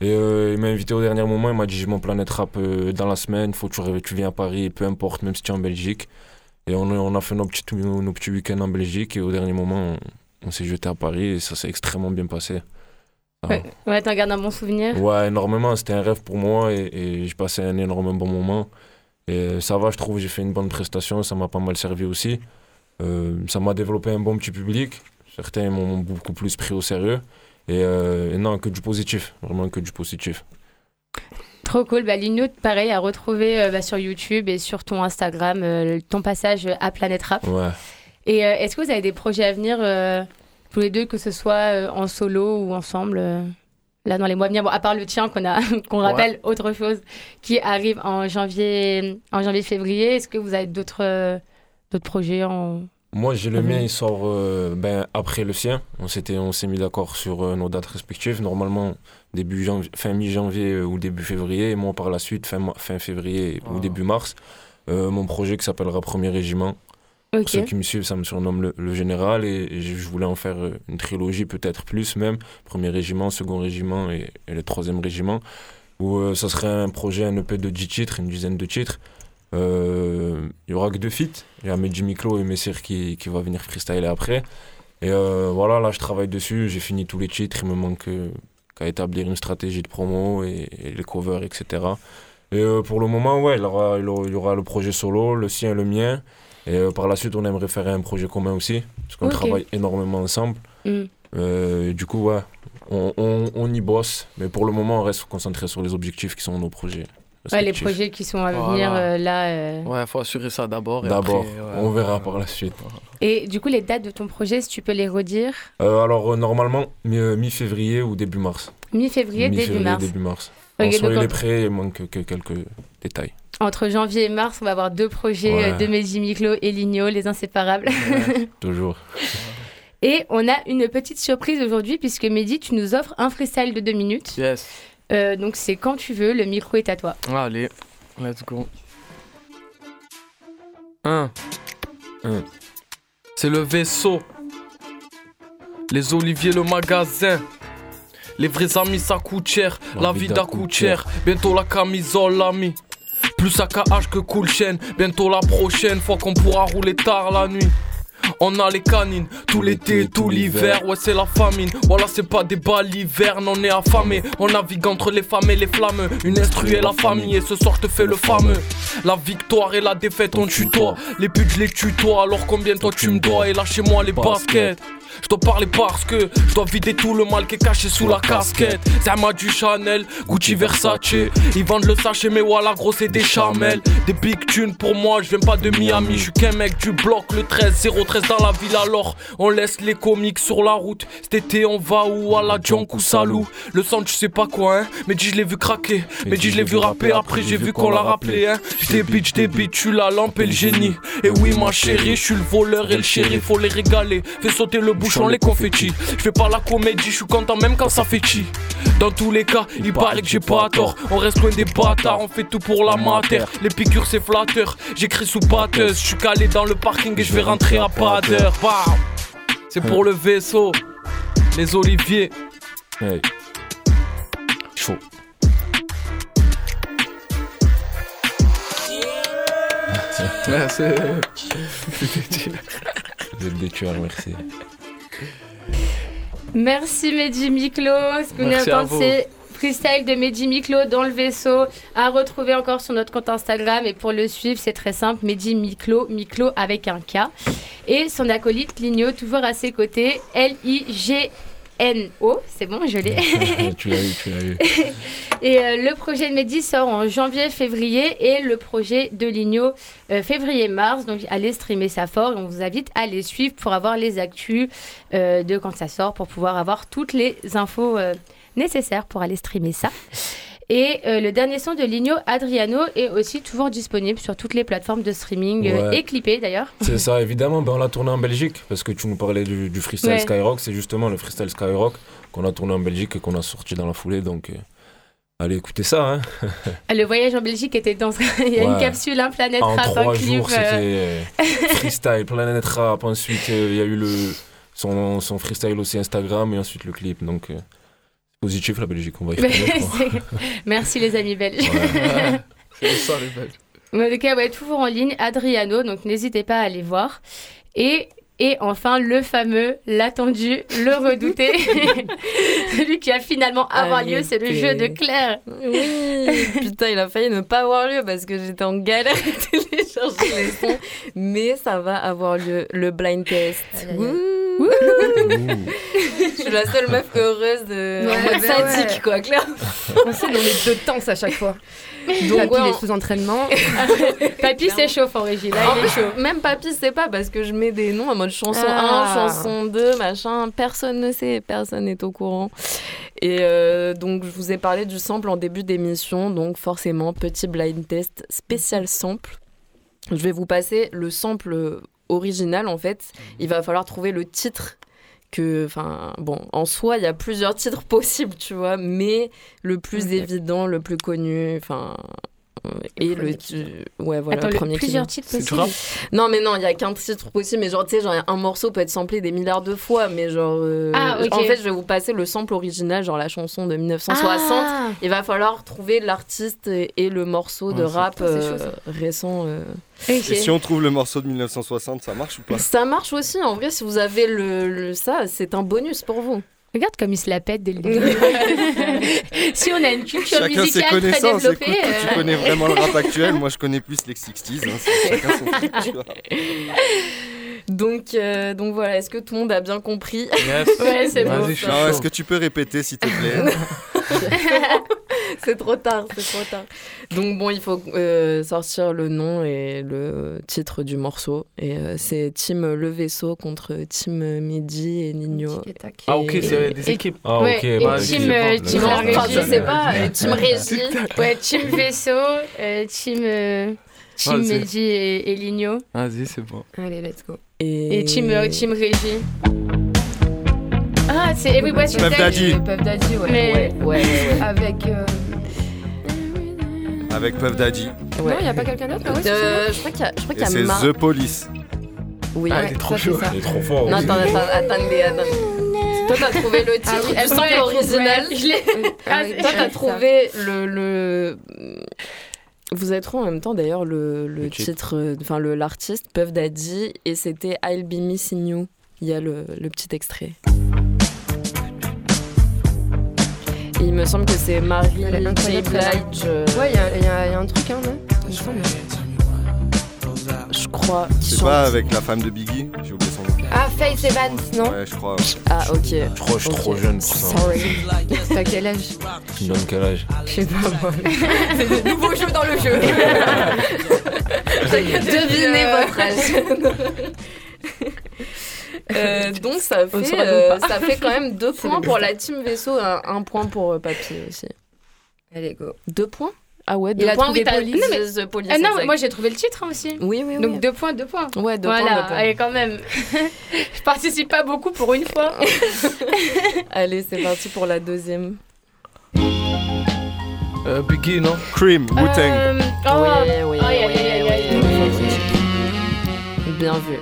Et il m'a invité au dernier moment, il m'a dit J'ai mon planète rap dans la semaine, faut que tu, tu viens à Paris, peu importe, même si tu es en Belgique. Et on, a- on a fait nos petits, nos, nos petits week-ends en Belgique, et au dernier moment, on, on s'est jeté à Paris, et ça s'est extrêmement bien passé. Ah. Ouais, ouais t'en gardes un bon souvenir? Ouais, énormément. C'était un rêve pour moi et, et je passais un énorme bon moment. Et ça va, je trouve, j'ai fait une bonne prestation, ça m'a pas mal servi aussi. Euh, ça m'a développé un bon petit public. Certains m'ont beaucoup plus pris au sérieux. Et, euh, et non, que du positif, vraiment que du positif. Trop cool. Bah, pareil, à retrouver euh, bah, sur YouTube et sur ton Instagram, euh, ton passage à Planet Rap. Ouais. Et euh, est-ce que vous avez des projets à venir, euh, tous les deux, que ce soit euh, en solo ou ensemble Là, dans les mois à venir, bon, à part le tien qu'on a, qu'on Ouais. rappelle, autre chose qui arrive en janvier, en janvier-février. Est-ce que vous avez d'autres, d'autres projets en Moi, j'ai le mien, il sort euh, ben, après le sien. On s'était, on s'est mis d'accord sur euh, nos dates respectives. Normalement, début janvier, fin mi-janvier euh, ou début février. Et moi, par la suite, fin, fin février ou Ah. début mars. Mon projet qui s'appellera Premier Régiment. Pour ceux qui me suivent, ça me surnomme le, général. Et, je voulais en faire euh, une trilogie, peut-être plus même. Premier régiment, second régiment et, le troisième régiment. Où euh, ça serait un projet, un EP de 10 titres, une dizaine de titres. Euh, Il y aura que deux feats. Il y a Medji Miklo et Messir qui, qui va venir freestyler après. Et euh, voilà, là je travaille dessus. J'ai fini tous les titres. Il me manque euh, qu'à établir une stratégie de promo et, les covers, etc. Et euh, pour le moment, ouais, il y aura- il y aura le projet solo, le sien et le mien. Et euh, par la suite, on aimerait faire un projet commun aussi. Parce qu'on travaille énormément ensemble. Mm. Euh, du coup, ouais, on, on, on y bosse. Mais pour le moment, on reste concentré sur les objectifs qui sont nos projets. Ouais, les projets qui sont à Voilà. venir euh, là. euh. Ouais, faut assurer ça d'abord. D'abord, ouais. on verra par la suite. Et du coup, les dates de ton projet, si tu peux les redire Euh, alors, euh, normalement, mi- mi-février ou début mars. Mi-février, début Mi-février, mars. début mars. Ok, Alors, soyez donc, les prêts, il manque que quelques détails. Entre janvier et mars, on va avoir deux projets Ouais. de Mehdi Miklo et Ligno, les inséparables. Toujours. Et on a une petite surprise aujourd'hui puisque Mehdi, tu nous offres un freestyle de deux minutes. Yes. Euh, donc c'est quand tu veux, le micro est à toi. Allez, let's go. Un. Un. C'est le vaisseau. Les oliviers, le magasin. Les vrais amis, ça coûte cher. La, vie d'un coûte cher. Bientôt la camisole, l'ami. Plus à KH que cool chaîne. Bientôt la prochaine fois qu'on pourra rouler tard la nuit. On a les canines, tout l'été, tout l'hiver, ouais c'est la famine. Voilà c'est pas des balivernes, on est affamé. On navigue entre les femmes et les flammes. Une instru et la famille, et ce soir je te fais le fameux. La victoire et la défaite on tutoie. Les buts je les tutoie, alors combien toi tu me dois? Et lâchez-moi les baskets. Je dois parler parce que je dois vider tout le mal qui est caché sous la casquette. Zama du Chanel, Gucci Versace. Ils vendent le sachet, mais voilà, gros, c'est des chamelles. Des big tunes pour moi, je viens pas de Miami. Je suis qu'un mec du bloc, le 13, 013 dans la ville. Alors, on laisse les comiques sur la route. Cet été, on va où? À la junk ou Salou? Le sang, tu sais pas quoi, hein? Mais dis, je l'ai vu craquer. Mais dis, je l'ai vu rapper. Après, j'ai vu qu'on l'a rappelé, hein. J'débite, bitch, j'débite, tu la lampe et le génie. Et oui, ma chérie, je suis le voleur et le chéri, faut les régaler. Fais sauter le bouchon, les confettis. Je fais pas la comédie, je suis content même quand ça fait chi. Dans tous les cas, il paraît que j'ai pas tort. On reste loin des bâtards, on fait tout pour la mater. Les piqûres, c'est flatteur. J'écris sous batteuse, je suis calé dans le parking et je vais rentrer à pas Bam C'est pour le vaisseau, les oliviers. Hey. Chaud. Merci. Vous êtes des tueurs, merci. Merci Mehdi Miklo. Ce que vous venez Freestyle de Mehdi Miklo dans le vaisseau à retrouver encore sur notre compte Instagram. Et pour le suivre, c'est très simple Mehdi Miklo, Miklo avec un K. Et son acolyte Ligno, toujours à ses côtés, L-I-G-N-O. C'est bon, je l'ai. tu l'as eu, tu l'as eu. Et euh, le projet de Mehdi sort en janvier-février et le projet de Ligno euh, février-mars. Donc allez streamer ça fort et on vous invite à les suivre pour avoir les actus euh, de quand ça sort, pour pouvoir avoir toutes les infos nécessaires pour aller streamer ça. Et euh, le dernier son de Ligno, Adriano, est aussi toujours disponible sur toutes les plateformes de streaming euh, Ouais. et clippé d'ailleurs. C'est ça, évidemment. Ben, on l'a tourné en Belgique parce que tu nous parlais du, du freestyle Ouais. Skyrock. C'est justement le freestyle Skyrock qu'on a tourné en Belgique et qu'on a sorti dans la foulée. Donc, euh, allez écouter ça. Hein. Le voyage en Belgique était dans. Il y a une capsule, un planète en rap, un trois clip. jours, c'était freestyle, Planet Rap. Ensuite, il y a eu le, son, son freestyle aussi Instagram et ensuite le clip. Donc, positif la Belgique, on va y c'est- Merci les amis belges. Ouais. C'est ça les belles. Mais en tout cas, ouais, toujours en ligne, Adriano, donc n'hésitez pas à aller voir. Et, et enfin, le fameux, l'attendu, le redouté, celui qui a finalement avoir lieu, c'est le jeu de Claire. Oui, putain, il a failli ne pas avoir lieu parce que j'étais en galère à télécharger les sons. Mais ça va avoir lieu, le blind test. Je suis la seule meuf heureuse de... Ouais, mode bah sadique, ouais. quoi, clairement. On sait, on est deux temps à chaque fois. Donc, Papy, ouais, il est on- sous entraînement. Papy s'échauffe en régie, là, En il est plus, chaud. Même papy, c'est pas parce que je mets des noms en mode chanson Ah. 1, chanson 2, machin. Personne ne sait, personne n'est au courant. Et euh, donc, je vous ai parlé du sample en début d'émission. Donc, forcément, petit blind test spécial sample. Je vais vous passer le sample original, en fait. Il va falloir trouver le titre. Que, enfin, bon, en soi, il y a plusieurs titres possibles, tu vois, mais le plus évident, le plus connu, enfin, et le, premier qui ouais, voilà, Attends, le le- premier plusieurs titres possibles. Non, mais non, il y a qu'un titre possible. Mais genre, tu sais, genre, un morceau peut être samplé des milliards de fois. Mais genre. euh, Ah, ok. En fait, je vais vous passer le sample original, genre la chanson de 1960. Ah. Il va falloir trouver l'artiste et, et le morceau de Ouais, rap euh, récent. euh. Et si on trouve le morceau de 1960, ça marche ou pas? Ça marche aussi. En vrai, si vous avez le, le- ça, c'est un bonus pour vous. Regarde comme il se la pète dès le début. si on a une culture Chacun ses musicale très connaissances. Écoute, développée. toi, tu euh, connais vraiment le rap actuel. Moi, je connais plus les 60s. hein, c'est chacun son truc, tu vois. Donc, euh, donc voilà, est-ce que tout le monde a bien compris Yes. Ouais, c'est bon. est-ce que tu peux répéter, s'il te plaît? C'est trop tard, c'est trop tard. Donc bon, il faut euh, sortir le nom et le titre du morceau. Et euh, c'est Team Le Vaisseau contre Team Midi et Nino. Et. Ah ok, Et- c'est des et- équipes. Ah, Ouais, ok, et bah, team, je sais euh, pas. team Enfin, je sais pas, euh, Team Régie. Ouais, Team Vaisseau, euh, Team, euh, team. Mehdi et, et Ligno. Vas-y, c'est bon. Allez, let's go. Et Team, euh, team Régie. Ah, c'est Everybody Puff Daddy. Euh, Puff Daddy, ouais. Mais- ouais. Ouais, ouais, ouais. Avec. euh, Avec Puff Daddy. Non, il n'y a pas quelqu'un d'autre ouais, Euh, je crois qu'il y a, je crois qu'il Et y c'est Mar- The Police. Oui. Ah, il est trop ça, chaud. Il est trop fort. Non, oui. attends, attends, attendez, attendez. Toi, t'as trouvé le titre Ah oui, du elle sample ouais, original. ouais, je l'ai- Ah, oui, c'est- Toi, t'as trouvé le, le... Vous êtes trop en même temps d'ailleurs le, le Le titre. titre, enfin le l'artiste Puff Daddy et c'était I'll Be Missing You. Il y a le, le petit extrait. Et il me semble que c'est Marie J. Blige. euh, Ouais, il y, a- y y un truc, hein, non Il me semble. je crois. C'est pas avec la femme de Biggie J'ai oublié son nom. Ah, Faith Evans, non Ouais, je crois. Ah ok. Je crois que je suis trop jeune pour ça. Sorry. T'as quel âge Tu me donnes quel âge Je sais pas, moi. C'est le nouveau jeu dans le jeu. Devinez votre âge. Euh, donc ça fait, euh, ça fait quand même deux points pour la team vaisseau, un, un point pour euh, Papy aussi. Allez, go. Deux points? Ah ouais, deux Il a points. trouvé oui, police. Non, mais- The Police, Ah non, moi j'ai trouvé le titre hein, aussi. Oui, oui, oui. Donc deux points, deux points. Ouais, deux voilà, points, points. allez quand même. je participe pas beaucoup pour une fois. Allez, c'est parti pour la deuxième. Euh, Biggie, non Cream, Wu-Tang. Euh, oh, Oui, oui, oui, oui, oui, oui. Bien vu.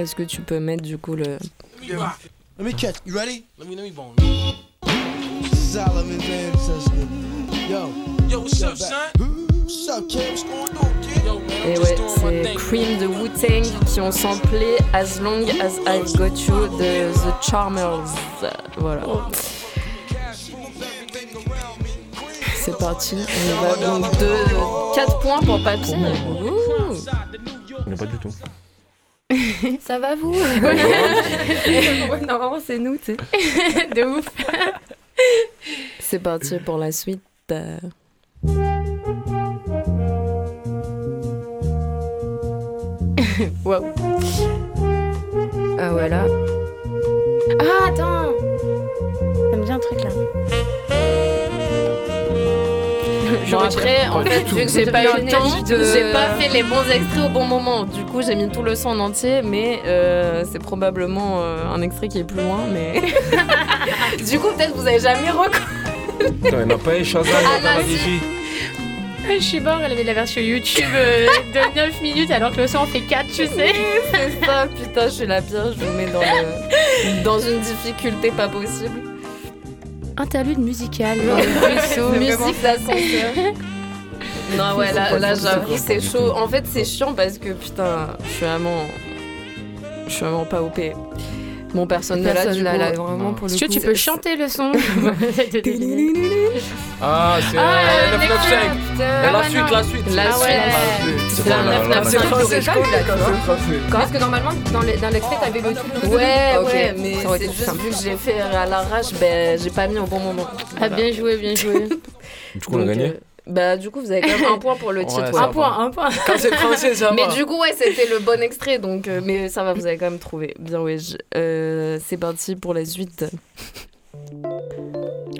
Est-ce que tu peux mettre du coup le... Let me catch. You ready? Let me let me bone. Solomon's ancestor. Yo. Yo, what's up, son? What's up, kid? What's going on, kid? Yo, man, Et I'm ouais, c'est. Cream de Wu-Tang qui ont samplé As Long As I've Got You de The Charmers. Voilà. C'est parti, on y va donc 4 points pour Papy. Ouh. On n'est pas du tout. Ça va vous Normalement, c'est nous, tu sais. de ouf. C'est parti pour la suite. Euh, Waouh. Ah ouais, là. Ah attends. Ça me vient un truc là. Bon après, en fait, vu que j'ai pas eu le temps, de- j'ai pas fait les bons extraits au bon moment. Du coup, j'ai mis tout le son en entier, mais euh, c'est probablement euh, un extrait qui est plus loin. Mais du coup, peut-être vous avez jamais reconnu. Putain, il n'a pas eu Shazam Ah, dans ta là, régie. Je suis mort, elle avait la version YouTube euh, de 9 minutes alors que le son en fait 4, tu sais. C'est ça, putain, je suis la pire. Je vous mets dans, le... dans une difficulté pas possible. Interlude musical. Musique d'ascenseur. Non, ouais, là, là j'avoue, c'est chaud. En fait, c'est chiant parce que putain, je suis vraiment. Je suis vraiment pas OP. Mon personne du là, coup. là, vraiment, pour le Est-ce que coup. tu peux chanter le son Ah, c'est Ah, euh, le 995. putain. Et Ah la suite, la suite. La Ah suite. ouais. C'est C'est pas un la- 9 la- 9 C'est français, je pas, connais là, quand tu vois. c'est français. Parce que normalement, dans l'extrait, t'avais le tout. Ouais, Ok, ouais, mais c'est juste vu que j'ai fait à l'arrache, ben j'ai pas mis au bon moment. Ah bien joué, bien joué. Du coup, on a gagné euh, Bah, du coup, vous avez quand même un point pour le titre. ouais. un point, un point. Quand c'est français, ça Mais va. du coup, ouais, c'était le bon extrait, donc. euh, mais ça va, vous avez quand même trouvé. Bien, ouais. je- euh, c'est parti pour la suite.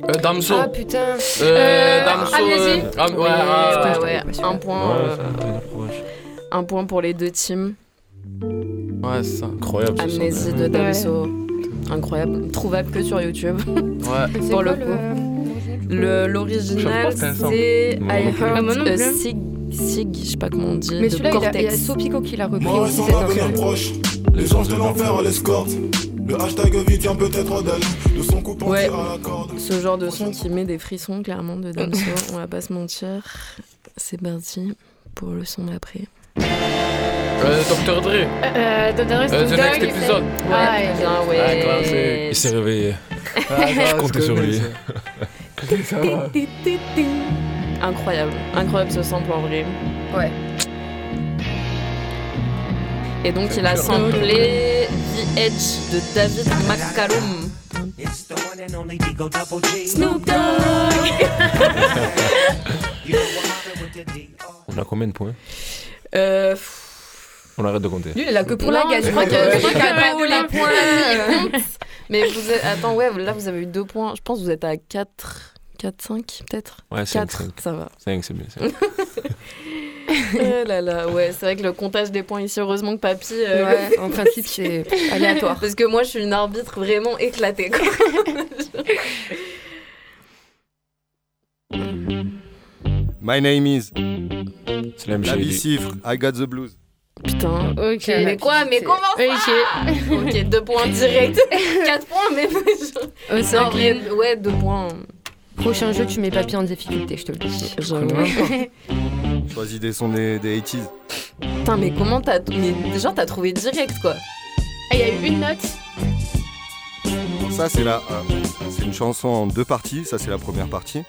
Euh, Damso. Ah putain. Euh, Euh, Damso. Amnésie. euh, ah, ouais, Ouais, ah, ouais, Un point, euh, un point pour les deux teams. Ouais, c'est ça. Incroyable. Amnésie de Damso. Incroyable. Trouvable que sur YouTube. Ouais. Pour le coup. Le- L'original, c'est un c'est I. Ah, Heard a plus. Sig, Sig, je sais pas comment on dit, Mais celui-là, il y a- a Cortex. Sopico qui l'a repris Moi, aussi. c'est dingue. proche, les anges de l'enfer l'escorte. Le hashtag vie vient peut-être d'elle, de son coup Ouais. à la corde. Ce genre de son qui met des frissons, clairement, de Damso, on va pas se mentir. C'est parti pour le son d'après. Euh, Dr. Dre. Euh, The Next Euh, The Dog, Next il Episode. fait- Ouais, Ah, bien, Ah, ouais. classique. Il s'est réveillé. Ah, Je comptais sur lui. Ça va. Incroyable, incroyable ce sample en vrai. Ouais. Et donc il a samplé The Edge de David McCallum. Snoop On a combien de points? Euh, On arrête de compter. Lui, il a que pour la non, gage. je crois je de la les points. Mais vous êtes, attends, ouais, là vous avez eu deux points. Je pense que vous êtes à 4, 4 5 peut-être? Ouais, 5, 4, 5. ça va. 5, c'est bien. oh là là, ouais, c'est vrai que le comptage des points ici, heureusement que Papy. euh, Ouais, en principe, c'est aléatoire. Parce que moi, je suis une arbitre vraiment éclatée. Quoi. My name is. La chose. bicifre. I got the blues. Putain. Ok. Mais quoi Mais comment ça Ok. Ok, deux points direct. 4 points, mais. Oh, c'est ouais, deux points. Prochain jeu, tu mets papy en difficulté, je te le dis. Choisis des sons des, des 80s. Putain, mais comment t'as. Mais déjà, t'as trouvé direct quoi. Ah, il y a eu une note. Ça, c'est la. euh, c'est une chanson en deux parties. Ça, c'est la première partie.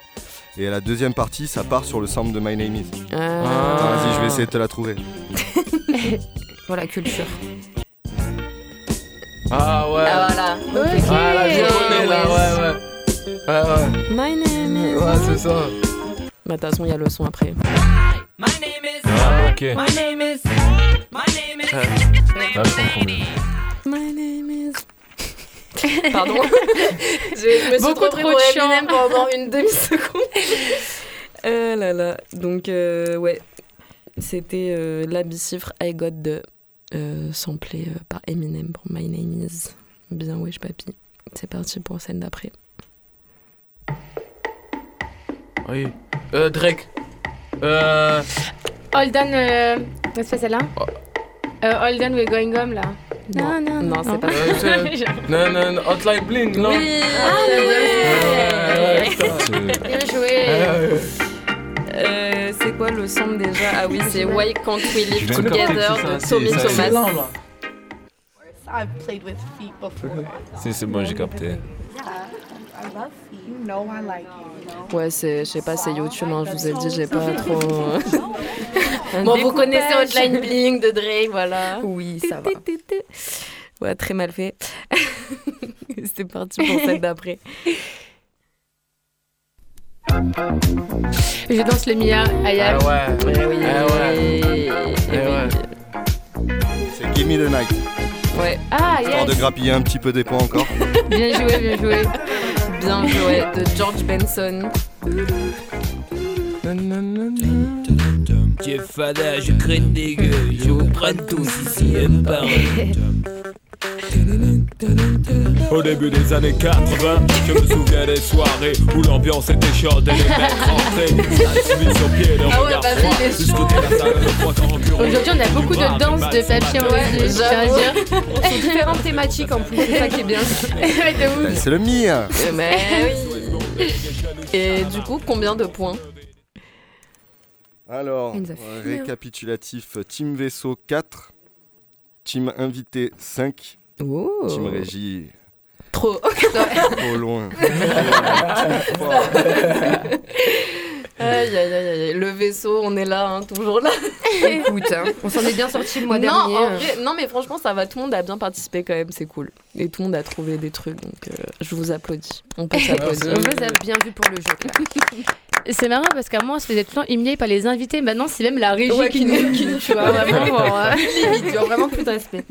Et la deuxième partie, ça part sur le sample de My Name Is. Ah. Attends, Vas-y, je vais essayer de te la trouver. Voilà, culture. Ah ouais. Ah voilà. Ok. Ah là, je connais là, ouais, ouais. Ouais, ouais. My name is. Ouais, c'est ça. Bah, de toute façon, il y a le son après. Ah, ok. My name is. My name is. Je comprends mieux. My name is. Pardon. je, je me suis Beaucoup trop pour. Eminem pendant une demi-seconde. Euh là là. Donc, euh, ouais. C'était euh, la bicifre I Got de euh, samplé euh, par Eminem pour My Name Is. Bien, wesh, papy. C'est parti pour scène d'après. Oui. Euh, Drake. Euh. Hold on. Euh... C'est pas celle-là Oh. euh, Hold on, we're going home là. Non, non, non, c'est pas euh, c'est- non, non, non, Hot Like Bling, non? Oui, Ah ouais. ouais, ça. Bien joué. Ouais. Euh, c'est quoi le son déjà? Ah oui, c'est Why Can't We Live Together ça, de Tommy ça, c'est Thomas. I've played with feet before. C'est bon, j'ai capté. Ouais, c'est, je sais pas, c'est YouTube, hein, je vous ai dit, j'ai pas trop. Un bon, vous connaissez Hotline Bling de Drake, voilà. Oui, ça va. Ouais, très mal fait. c'est parti pour celle d'après. Je danse le Mia, Ayam. Ah ouais. Eh oui. Ah ouais. Eh Eh ouais. C'est Give Me the Night. Ouais, Ah, Histoire de grappiller un petit peu des points encore. Bien joué, bien joué. Bien joué, de George Benson. Jeff Fada, je crête des gueules, je vous prends tous ici un par Au début des années 80, je me souviens des soirées où l'ambiance était chaude et les mecs rentraient. Ça se mit sur pied, le Ah ouais, regard bah, froid. Aujourd'hui, on a beaucoup de danses de papier en Ouais, je tiens à dire. C'est différentes thématiques en plus, c'est ça qui est bien. C'est le Mia. Eh oui. Et du coup, combien de points Alors, euh, récapitulatif Team Vaisseau 4, Team Invité 5, Oh. Team Régie Trop. trop loin. Aïe, aïe, aïe, aïe. Le vaisseau, on est là, hein, toujours là. Écoute, hein, on s'en est bien sorti le mois non, dernier. en vrai- non, mais franchement, ça va. Tout le monde a bien participé quand même, c'est cool. Et tout le monde a trouvé des trucs, donc euh, je vous applaudis. On peut s'applaudir. On vous a bien vu pour le jeu. C'est marrant parce qu'à moi, on se faisait tout le temps humilier par les invités. Maintenant, c'est même la régie Ouais, qui, nous, qui nous tu vois, vraiment. genre, euh. Vraiment plus de respect.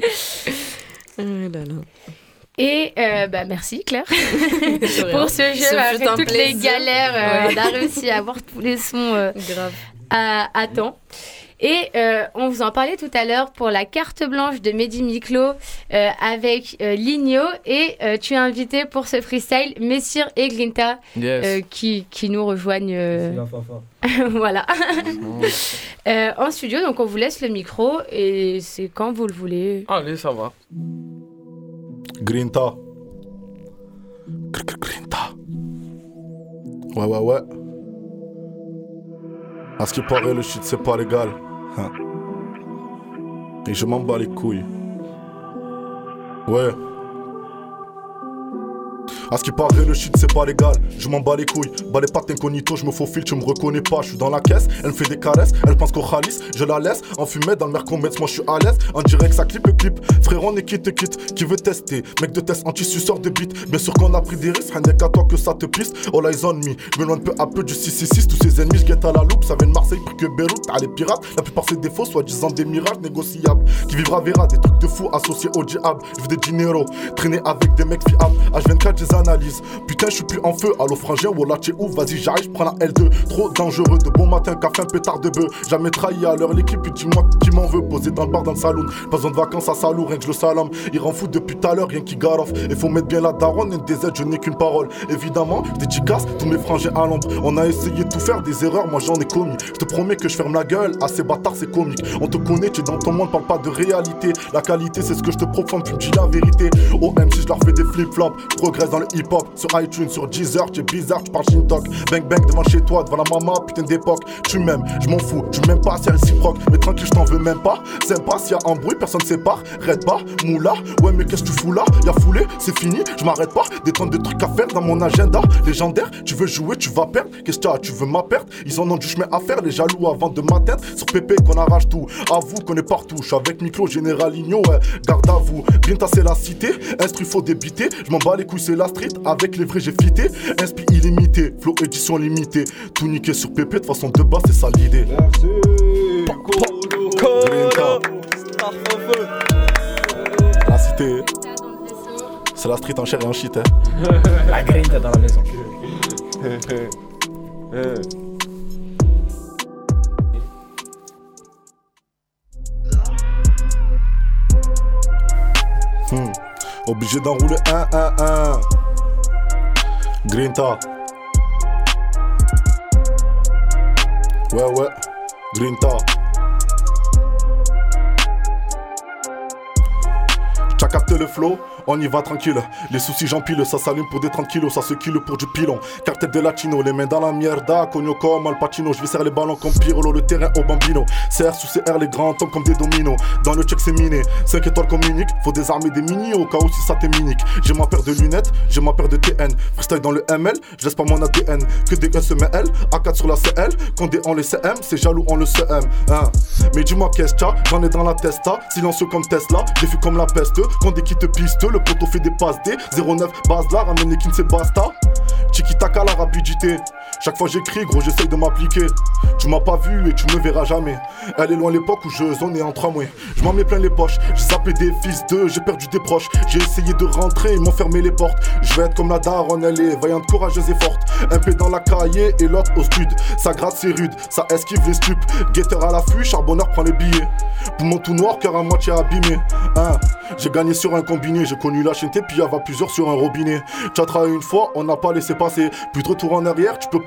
Là là. Et euh, bah, merci Claire pour ce jeu. Un toutes les galères, euh, Ouais. on a réussi à avoir tous les sons euh, à temps. Et euh, on vous en parlait tout à l'heure pour la carte blanche de Mehdi Miklo euh, avec euh, Ligno. Et euh, tu as invité pour ce freestyle Messire et Glinta Yes. euh, qui, qui nous rejoignent. euh, voilà. Euh, en studio, donc on vous laisse le micro et c'est quand vous le voulez. Allez, ça va. Grinta. Gr- gr- Grinta. Ouais, ouais, ouais. À ce qui paraît, le shit, c'est pas légal. Hein. Et je m'en bats les couilles. Ouais. À ce qui paraît, le shit c'est pas légal. Je m'en bats les couilles. Bats les pattes incognito, je me faufile, tu me reconnais pas. Je suis dans la caisse, elle me fait des caresses. Elle pense qu'au khalis, je la laisse. En fumée dans le mercomètre, moi je suis à l'aise. En direct, ça clip clip. Frérot, on est qui te quitte? Qui veut tester? Mec de test anti-suceur de bite. Bien sûr qu'on a pris des risques, rien qu'à toi que ça te pisse. All eyes on me. Je m'éloigne peu à peu du 666. Tous ses ennemis, je à la loupe. Ça vient de Marseille, plus que Beyrouth. T'as les pirates. La plupart c'est des faux, soi-disant des mirages négociables. Qui vivra verra des trucs de fou associés au diable. Je veux des dinero. Traîner avec des mecs fiables. H24, Putain, je suis plus en feu. Allo frangin, voilà, t'es où? Vas-y, j'arrive, je prends la L2. Trop dangereux. De bon matin, café, un pétard de bœuf. Jamais trahi à l'heure l'équipe, dis-moi qui m'en veut. Posé dans le bar, dans le saloon. Pas besoin de vacances à Salou, rien que je le salame. Il rend fou depuis tout à l'heure, rien qui garoff. Et faut mettre bien la daronne et des aides, je n'ai qu'une parole. Évidemment, dédicace tous mes frangins à l'ombre. On a essayé de tout faire, des erreurs, moi j'en ai commis. Je te promets que je ferme la gueule à ces bâtards, c'est comique. On te connaît, tu es dans ton monde, parle pas de réalité. La qualité, c'est ce que je te profonde, tu me dis la vérité. Au MC, je leur fais des flip-flops. Progresse dans le hip-hop. Sur iTunes, sur Deezer, tu es bizarre, tu parles Shintok. Bang bang devant chez toi, devant la maman, putain d'époque. Tu m'aimes, je m'en fous, tu m'aimes pas, c'est réciproque. Mais tranquille, je t'en veux même pas. Sympa, s'il y a un bruit, personne sépare. Red pas, moula, ouais, mais qu'est-ce que tu fous là? Y'a foulé, c'est fini, je m'arrête pas. Des tonnes de trucs à faire dans mon agenda. Légendaire, tu veux jouer, tu vas perdre. Qu'est-ce que tu veux ma perte? Ils en ont du chemin à faire, les jaloux avant de m'atteindre. Sur Pépé qu'on arrache tout, avoue qu'on est partout. Je suis avec Micro, Généraligno, ouais, garde à vous. Grinta, c'est la cité, instru faut débiter. Je m'en bats les couilles, c'est la street. Avec les vrais, j'ai fité. Inspi illimité, flow édition limitée. Tout niqué sur Pépé, de façon de base, c'est ça l'idée. Grinta. La cité. C'est la street en chair et en shit, hein. La grinta dans la maison. Hmm. Obligé d'enrouler un, un, un. Grinta. Ouais, ouais. Grinta. T'as capté le flow? On y va tranquille. Les soucis j'empile, ça s'allume pour des 30 kilos, ça se kill pour du pilon. Cartel de latino, les mains dans la mierda, cogno comme Al Pacino. Je vais serrer les ballons comme Pirolo, le terrain au bambino. CR sous CR, les grands tombent comme des dominos. Dans le check c'est miné, 5 étoiles communique. Faut désarmer des mini au cas où si ça t'éminique. J'ai ma paire de lunettes, j'ai ma paire de TN. Freestyle dans le ML, je laisse pas mon ADN. Que des gars se met L, A4 sur la CL. Condé en les CM, c'est jaloux en le CM. Hein. Mais dis-moi qu'est-ce que j'en ai dans la testa. Silencieux comme Tesla, j'ai vu comme la peste. Des qui te piste, le poteau fait des passes D. 09 base là, ramène qui c'est basta. Tiki taka la rapidité. Chaque fois j'écris, gros, j'essaye de m'appliquer. Tu m'as pas vu et tu me verras jamais. Elle est loin l'époque où je zonais en mois. Je m'en mets plein les poches. J'ai zappé des fils d'eux, j'ai perdu des proches. J'ai essayé de rentrer, ils m'ont fermé les portes. Je vais être comme la daronne, elle est vaillante, courageuse et forte. Un peu dans la cahier et l'autre au stud. Ça gratte, c'est rude, ça esquive les stupes. Guetteur à l'affût, charbonneur prend les billets. Poumon tout noir, cœur à moitié abîmé. Hein. J'ai gagné sur un combiné, j'ai connu la chaîne, puis y avait plusieurs sur un robinet. Travaillé une fois, on n'a pas laissé passer. Plus de retour en arrière, tu peux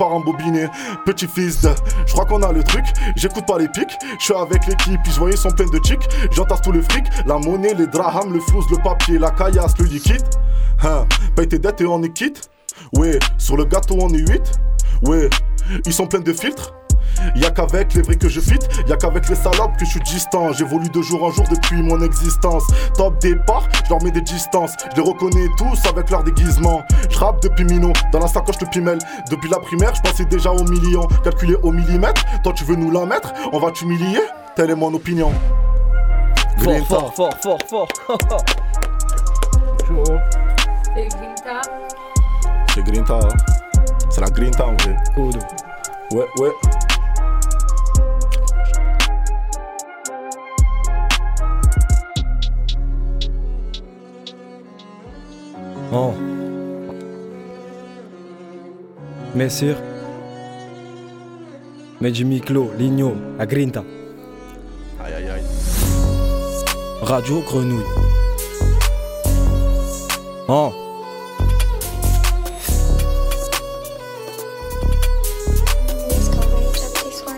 Petit fils de, je crois qu'on a le truc. J'écoute pas les pics, je suis avec l'équipe, ils voyaient sont pleins de chicks. J'entasse tout le fric, la monnaie, les drahams, le flouze, le papier, la caillasse, le liquide. Hein, paye tes dettes et on est quitte. Ouais, sur le gâteau on est 8. Ouais, ils sont pleins de filtres. Y'a qu'avec les vrais que je fit, y'a qu'avec les salopes que je suis distant. J'évolue de jour en jour depuis mon existence. Top départ, je leur mets des distances. Je les reconnais tous avec leur déguisement. Je rappe depuis Mino, dans la sacoche le pimel. Depuis la primaire, je pensais déjà aux millions. Calculé au millimètre, toi tu veux nous la mettre? On va t'humilier? Telle est mon opinion. Fort, Grinta. fort, fort, fort, fort. Et Grinta. C'est Grinta. hein. C'est la Grinta en vrai. Ouais, ouais. Oh. Messire. Medji Miklo, Ligno, la Grinta. Aïe aïe aïe. Radio Grenouille. Oh.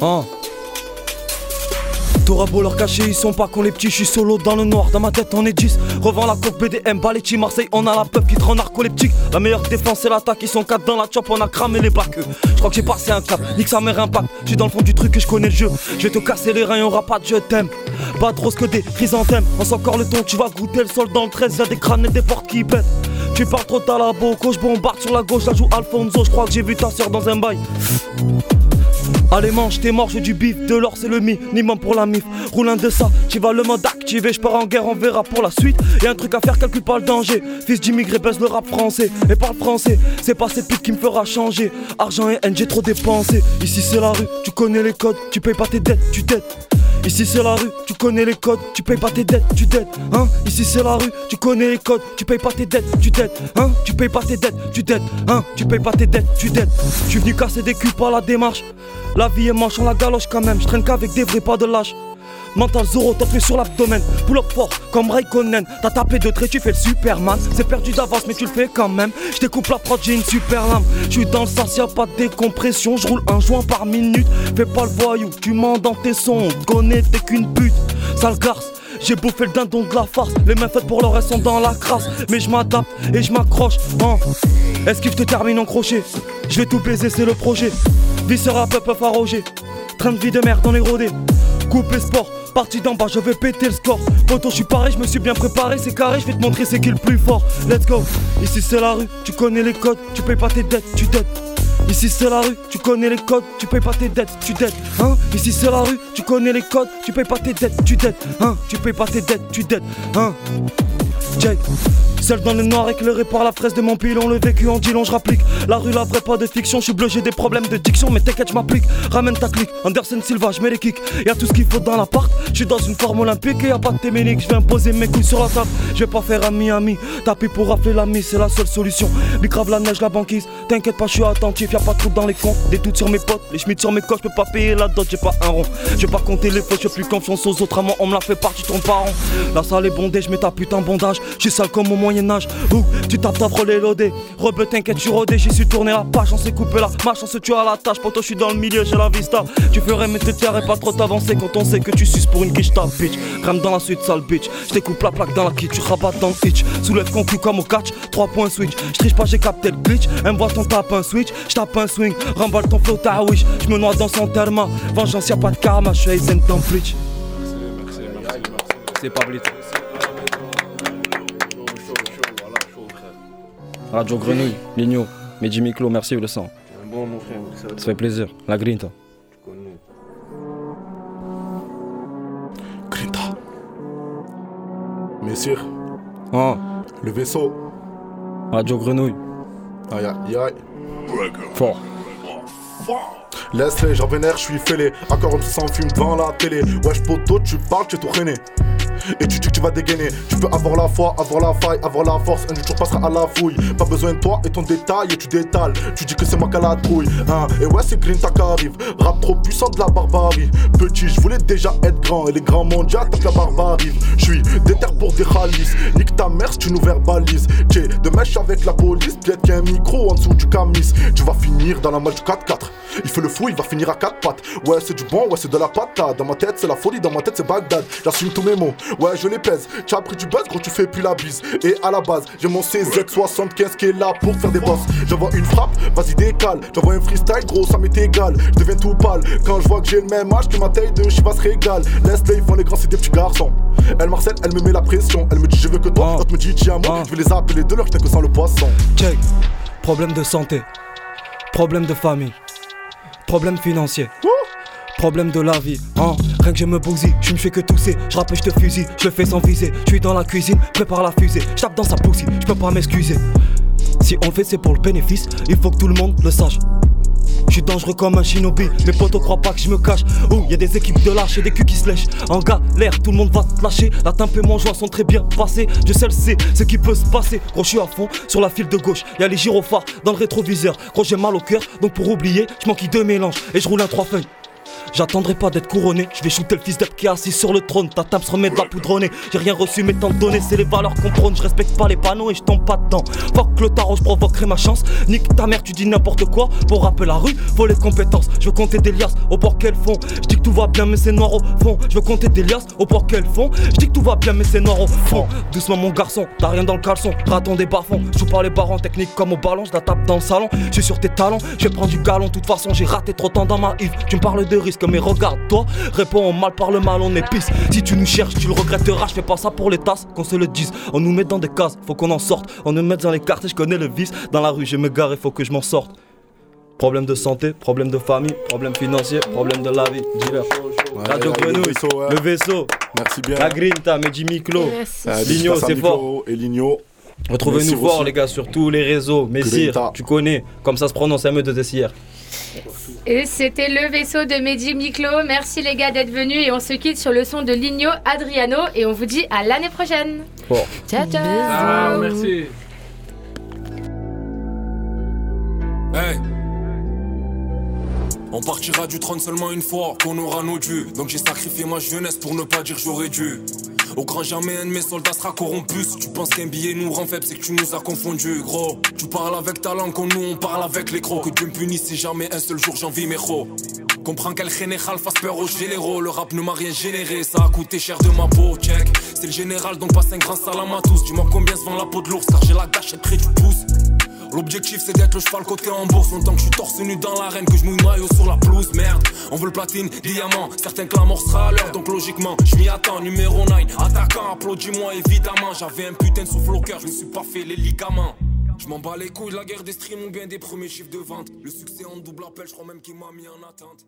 Oh. T'auras beau leur cacher, ils sont pas con les petits, je suis solo dans le noir, dans ma tête on est 10 Revends la coque BDM, Baletti, Marseille, on a la peuple qui te rend narcoleptique. La meilleure défense c'est l'attaque, ils sont 4 dans la chop, on a cramé les bacs. Je crois que j'ai passé un cap, nique sa mère impact Je suis dans le fond du truc et je connais le jeu. Je vais te casser les reins, y'aura pas de je t'aime Pas de rose que des chrysanthèmes. On sent encore le ton, tu vas goûter le sol dans le 13 Y'a des crânes et des portes qui pètent. Tu parles trop t'as la boco, je bombarde sur la gauche, là joue Alfonso Je crois que j'ai vu ta soeur dans un bail Allez mange, t'es j'ai du bif, de l'or c'est le minimum pour la mif. Roule un de ça, tu vas le mode activé, je pars en guerre, on verra pour la suite. Y'a un truc à faire, calcule pas le danger. Fils d'immigré, baisse le rap français et parle français. C'est pas cette pute qui me fera changer. Argent et j'ai trop dépensé. Ici c'est la rue, tu connais les codes, tu payes pas tes dettes, tu dettes Ici c'est la rue, tu connais les codes, tu payes pas tes dettes, tu dettes, hein. Ici c'est la rue, tu connais les codes, tu payes pas tes dettes, tu dettes, hein. Tu payes pas tes dettes, tu dettes, hein. Tu payes pas tes dettes, tu dettes. Je suis venu casser des culs par la démarche. La vie est manche, on la galoche quand même, je traîne qu'avec des vrais pas de lâche Mental zéro, tapé sur l'abdomen, pull up fort comme Raikkonen. T'as tapé de traits, tu fais le Superman. C'est perdu d'avance, mais tu le fais quand même. Je découpe la prod, j'ai une super lame. Je suis dans le sas, y'a pas de décompression. Je roule un joint par minute. Fais pas le voyou, tu mens dans tes sons. Connaît, t'es qu'une pute. Sale garce. J'ai bouffé le dindon de la farce. Les mains faites pour le reste sont dans la crasse. Mais je m'adapte et je m'accroche. Hein. Esquive te termine en crochet? Je vais tout baiser, c'est le projet. Vie sera peu peu arrogé. Train de vie de merde dans les rodés. Coupé sport, parti d'en bas, je vais péter le score. Poto, je suis paré, je me suis bien préparé, c'est carré, je vais te montrer c'est qui le plus fort. Let's go. Ici c'est la rue, tu connais les codes, tu payes pas tes dettes, tu dettes. Ici c'est la rue, tu connais les codes, tu payes pas tes dettes, tu dettes. Hein Ici c'est la rue, tu connais les codes, tu payes pas tes dettes, tu dettes. Hein Tu payes pas tes dettes, tu dettes. Hein Jake. Seul dans le noir éclairé par la fraise de mon pilon Le vécu en dilon je rapplique. La rue la vraie pas de fiction. Je suis bleu j'ai des problèmes de diction. Mais t'inquiète je m'applique. Ramène ta clique. Anderson Silva je mets les kicks. Y'a tout ce qu'il faut dans l'appart. Je suis dans une forme olympique Et y'a pas de téménique. Je vais imposer mes couilles sur la table. Je vais pas faire un Miami. Tapis pour rappeler l'ami C'est la seule solution. Bicrave la neige la banquise. T'inquiète pas je suis attentif. Y'a pas de dans les comptes Des doutes sur mes potes. Les schmitts sur mes coches. Je peux pas payer la dot J'ai pas un rond. Je vais pas compter les fautes Je plus confiance aux autres. Moi on me l'a fait partie ton parent. La salle est bondée Je mets ta putain bondage. Je suis sale comme au Ouh, tu tapes ta frôlée lodée. Rebeu, t'inquiète, suis rodé, j'y suis tourné la page, on s'est coupé la marche, on se tue à la tâche. Poto, je suis dans le milieu, j'ai la vista. Tu ferais, mais te tirer pas trop t'avancer quand on sait que tu suces pour une quiche, ta bitch. Crème dans la suite, sale bitch. Je découpe la plaque dans la kit, tu rabattes dans le hitch. Soulève concu comme au catch, 3 points switch. Je triche pas, j'ai capté le glitch. Un voit ton tape un switch, je tape un swing. Remballe ton flow, ta wish. Je me noie dans son terme. Vengeance, y'a pas de karma, je suis dans Bleach. C'est pas blitz. Radio Grenouille, Ligno, Mehdi Miklo, merci le sang. Bon, mon frère, ça Ça fait plaisir. La grinta. Grinta. Messire, Ah, le vaisseau. Radio Grenouille. Aïe aïe aïe. Fort. Laisse-les, j'en vénère, je suis fêlé. Encore un sans film devant la télé. Wesh, poteau, tu parles, tu es tout rené. Et tu dis que tu vas dégainer. Tu peux avoir la foi, avoir la faille, avoir la force. Un jour, tu repasseras à la fouille. Pas besoin de toi et ton détail, et tu détales. Tu dis que c'est moi qui a la trouille. Hein. Et ouais, c'est Green qui arrive. Rap trop puissant de la barbarie. Petit, je voulais déjà être grand. Et les grands mondiaux tapent la barbarie. Je suis déter pour des ralices. Nique ta mère si tu nous verbalises. T'es de mèche avec la police. Peut-être micro en dessous du camis. Tu vas finir dans la malle du 4-4. Il fait le fou, il va finir à quatre pattes. Ouais, c'est du bon, ouais, c'est de la patate. Dans ma tête, c'est la folie, dans ma tête, c'est Bagdad. J'assume tous mes mots, ouais, je les pèse. Tu as pris du buzz, gros, tu fais plus la bise. Et à la base, j'ai mon CZ75 qui est là pour faire des boss. J'envoie une frappe, vas-y, décale. J'envoie un freestyle, gros, ça m'est égal. Je deviens tout pâle quand je vois que j'ai le même âge que ma taille de Chivas régale. Laisse-les, ils font les grands, c'est des petits garçons. Elle Marcel, elle me met la pression. Elle me dit, je veux que toi. L'autre me dit, tiens, moi, je vais les appeler de leur, je que sans le poisson. Check. Problème de santé. Problème de famille. Problème financier. Problème de la vie, hein Rien que je me bousille, je ne fais que tousser Je rappe, je te fusille, je fais sans viser Je suis dans la cuisine, prépare la fusée Je dans sa poussée, je peux pas m'excuser Si on fait c'est pour le bénéfice Il faut que tout le monde le sache je suis dangereux comme un shinobi, mes potos croient pas que je me cache. Oh, y a des équipes de lâches et des culs qui se lèchent. En galère, tout le monde va te lâcher. La tempe et mon joie sont très bien passés. Je le sais, ce qui peut se passer. Gros, je suis à fond sur la file de gauche. Y a les gyrophares dans le rétroviseur. Gros, j'ai mal au cœur, donc pour oublier, je manquille deux mélanges et je roule un trois feuilles. J'attendrai pas d'être couronné, je vais shooter le fils d'Ep qui est assis sur le trône. Ta table se remet de la poudronnée. J'ai rien reçu, mais tant donné, c'est les valeurs qu'on prône. Je respecte pas les panneaux et je tombe pas dedans. Fuck le tarot, je provoquerai ma chance. Nique ta mère, tu dis n'importe quoi. Pour rappeler la rue, faut les compétences. Je veux compter des liasses au port qu'elles font. Je dis que tout va bien, mais c'est noir au fond. Je veux compter des liasses au port qu'elles font. Je dis que tout va bien, mais c'est noir au fond. Doucement, mon garçon, t'as rien dans le caleçon. Raton des bas-fonds, je pas les barons techniques comme au ballon. Je la tape dans le salon, je suis sur tes talons. Je prendre du galon, de toute façon, j'ai raté trop de temps dans ma if. Tu me parles de risque, mais regarde toi. Réponds au mal par le mal, on pisse. Si tu nous cherches, tu le regretteras. Je fais pas ça pour les tasses, qu'on se le dise. On nous met dans des cases, faut qu'on en sorte. On nous met dans les cartes, je connais le vice. Dans la rue, je me gare, il faut que je m'en sorte. Problème de santé, problème de famille, problème financier, problème de la vie. Dealer. Radio ouais, Grenouille, le vaisseau, ouais. le vaisseau. Merci bien. La Grinta, Mehdi Miklo. Merci. Euh, Ligno, c'est fort. Et Ligno. Retrouvez-nous aussi. les gars, sur tous les réseaux. Messire, tu connais, comme ça se prononce M2SIR. Et c'était le vaisseau de Mehdi Miklo. Merci les gars d'être venus et on se quitte sur le son de Ligno Adriano et on vous dit à l'année prochaine. Fort. Ciao ciao. Ah, merci. Hey On partira du trône seulement une fois qu'on aura nos dûs Donc j'ai sacrifié ma jeunesse pour ne pas dire j'aurais dû Au grand jamais un de mes soldats sera corrompu Si tu penses qu'un billet nous rend faible c'est que tu nous as confondus gros Tu parles avec ta langue nous on parle avec les crocs Que Dieu me punisse si jamais un seul jour j'envie mes crocs Comprends quel général fasse peur aux généraux. Le rap ne m'a rien généré, ça a coûté cher de ma peau, check. C'est le général, donc passe un grand salam à tous. Dis-moi combien se vend la peau de l'ours, car j'ai la gâchette près du pouce. L'objectif c'est d'être le cheval côté en bourse. Longtemps que je suis torse nu dans l'arène Que je mouille maillot sur la pelouse Merde, on veut le platine, diamant. Certains que la sera à l'heure. Donc logiquement, je m'y attends. Numéro 9, attaquant, applaudis-moi évidemment. J'avais un putain de souffle au cœur. Je me suis pas fait les ligaments. Je m'en bats les couilles, la guerre des streams ou bien des premiers chiffres de vente. Le succès en double appel, je crois même qu'il m'a mis en attente.